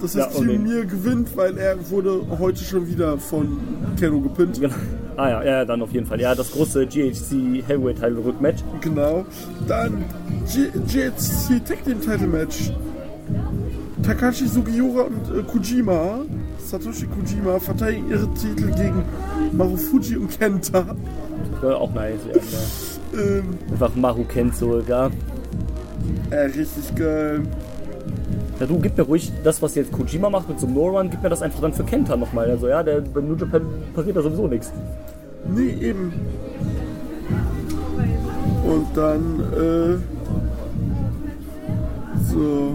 C: Das
D: Ja,
C: heißt,
D: den-
C: Kiyomiya gewinnt, weil er wurde heute schon wieder von Kenno gepinnt.
D: Genau. Ah ja, ja, dann auf jeden Fall. Ja, das große GHC Heavyweight Title Rückmatch.
C: Genau. Dann GHC Tag Team Title Match. Takashi Sugiura und äh, Kojima, Satoshi Kojima, verteidigen ihre Titel gegen Marufuji und Kenta.
D: Ja, auch nice. Ja, ja.
C: Ähm,
D: Einfach Maru Kenzo, ja.
C: äh, richtig geil.
D: Ja, du, gib mir ruhig das, was jetzt Kojima macht mit so einem No-Run, gib mir das einfach dann für Kenta nochmal. Also ja, der, beim New Japan passiert da sowieso nichts.
C: Nee, eben. Und dann, äh, so.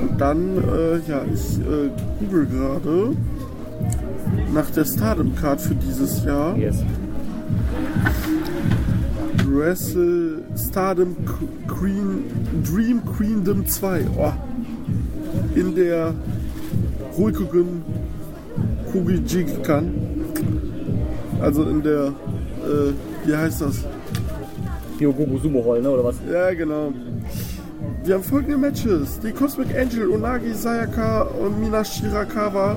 C: Und dann, äh, ja, ich äh, google gerade nach der Stardom Card für dieses Jahr.
D: Yes.
C: Wrestle Stardom Queen, Dream Queendom 2. Oh. In der ruhigen Kugijikan. Also in der, äh, wie heißt das?
D: Hyogogu Sumo Roll, ne, oder was?
C: Ja, genau. Wir haben folgende Matches. Die Cosmic Angel, Unagi Sayaka und Mina Shirakawa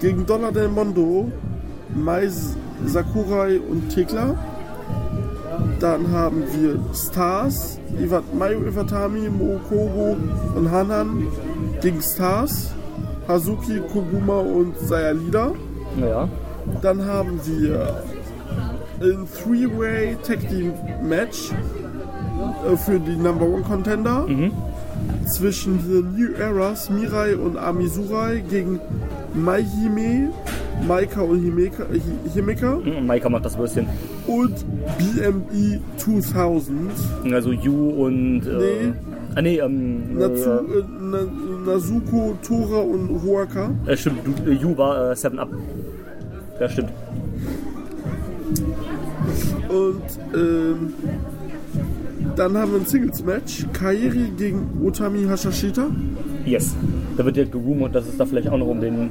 C: gegen Donna Del Mondo, Mai Sakurai und Tekla. Dann haben wir Stars, Mayu Iwatami, Mokoro und Hanan gegen Stars, Hazuki, Koguma und Sayalida.
D: Naja.
C: Dann haben wir ein Three-Way Tag Team Match äh, für die Number One Contender zwischen The New Eras, Mirai und Amisurai gegen Maihime, Maika und Himeka, Hi- Himeka
D: Mhm, Maika macht das Würstchen.
C: und BME 2000.
D: Also Yu und. Äh,
C: Nee.
D: Ah, nee, ähm.
C: Natsu, äh, Na, Nazuko, Tora und Hoaka.
D: Äh, stimmt, du, äh, Yu war äh, 7 Up. Ja, stimmt.
C: Und ähm, dann haben wir ein Singles-Match. Kairi gegen Utami Hashashita.
D: Yes. Da wird ja gerumort, dass es da vielleicht auch noch um den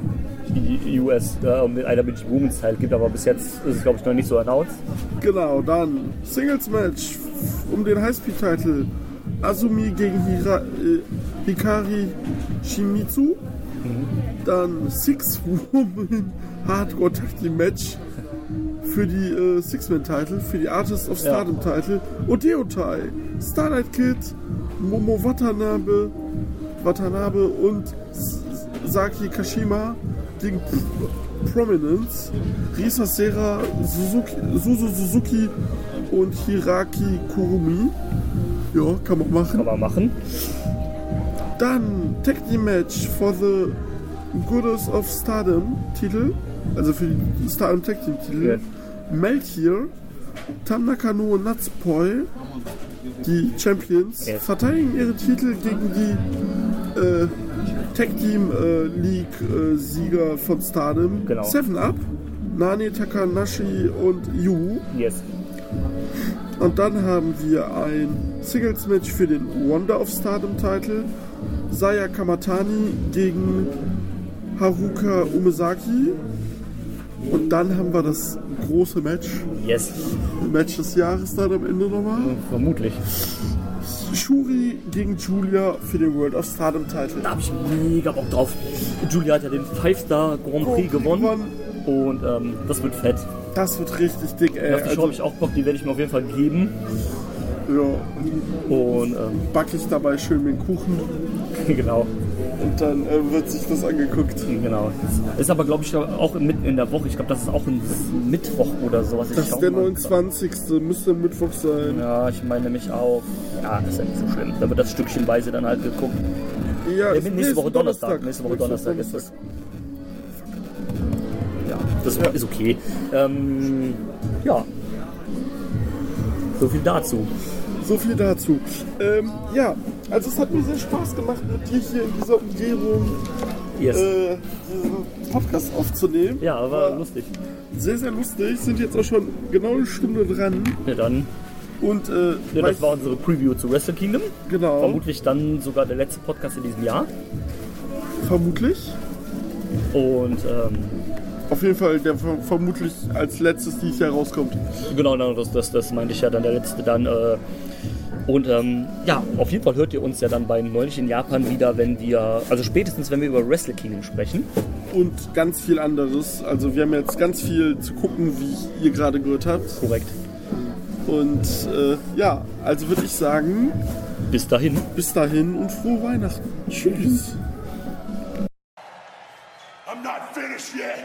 D: US, äh, um den IWG Women's Teil geht, aber bis jetzt ist es, glaube ich, noch nicht so announced.
C: Genau, dann Singles-Match um den Highspeed-Titel. Azumi gegen Hira, äh, Hikari Shimizu. Dann Six-Woman Hardcore Tag Match für die äh, Six-Man-Titel, für die Artist of Stardom-Titel. Odeotai, Starlight Kid, Momo Watanabe, Watanabe und Saki Kashima gegen Prominence, Risa Sera, Suzuki, Suzu Suzuki und Hiraki Kurumi. Ja, kann man machen.
D: Kann man machen.
C: Dann Tag Team Match for the Goddess of Stardom Titel, also für die Stardom Tag Team Titel. Melchior, Tam Nakano und Natsupoi, die Champions, verteidigen ihre Titel gegen die äh, Tag Team äh, League äh, Sieger von Stardom.
D: Genau.
C: Seven Up, Nani Takanashi und Yu.
D: Yes.
C: Und dann haben wir ein Singles-Match für den Wonder of Stardom Title. Saya Kamatani gegen Haruka Umesaki. Und dann haben wir das große Match.
D: Yes.
C: Match des Jahres dann am Ende nochmal.
D: Vermutlich.
C: Shuri gegen Julia für den World of Stardom Title.
D: Da habe ich mega Bock drauf. Julia hat ja den Five-Star Grand Prix gewonnen. Und ähm, das wird fett.
C: Das wird richtig dick, ey.
D: Auf die Show habe ich auch Bock, die werde ich mir auf jeden Fall geben.
C: ja,
D: Und ähm,
C: back ich dabei schön den Kuchen.
D: genau.
C: Und dann äh, wird sich das angeguckt.
D: Genau. Ist aber, glaube ich, auch mitten in der Woche. Ich glaube, das ist auch ein Mittwoch oder sowas. Ich
C: Das ist der
D: mal
C: 29. Müsste Mittwoch sein.
D: Ja, ich meine nämlich auch. Ja, ist ja nicht so schlimm. Da wird das stückchenweise dann halt geguckt.
C: Ja,
D: Ja,
C: ist-
D: nächste Woche
C: ist
D: Donnerstag. Nächste Woche Donnerstag ist das. Ja, das ist okay. Ähm, ja. So viel dazu.
C: So viel dazu. Ähm, ja, also es hat mir sehr Spaß gemacht, mit dir hier in dieser Umgebung
D: Yes.
C: äh, diesen Podcast aufzunehmen.
D: ja, aber lustig.
C: Sehr, sehr lustig. Sind jetzt auch schon genau eine Stunde dran.
D: Ja, dann.
C: Und äh,
D: Ja, das war unsere Preview zu Wrestle Kingdom.
C: genau,
D: Vermutlich dann sogar der letzte Podcast in diesem Jahr.
C: vermutlich.
D: Und ähm,
C: Auf jeden Fall, der ver- vermutlich als letztes dieses Jahr rauskommt.
D: Genau, genau, das, das, das meinte ich ja dann der letzte dann. Äh, und ähm, ja, auf jeden Fall hört ihr uns ja dann bei neulich in Japan wieder, wenn wir, also spätestens wenn wir über Wrestle Kingdom sprechen.
C: Und ganz viel anderes. Also wir haben jetzt ganz viel zu gucken, wie ihr gerade gehört habt.
D: Korrekt.
C: Und äh, ja, also würde ich sagen,
D: Bis dahin.
C: bis dahin und frohe Weihnachten. Tschüss.
E: I'm not finished yet.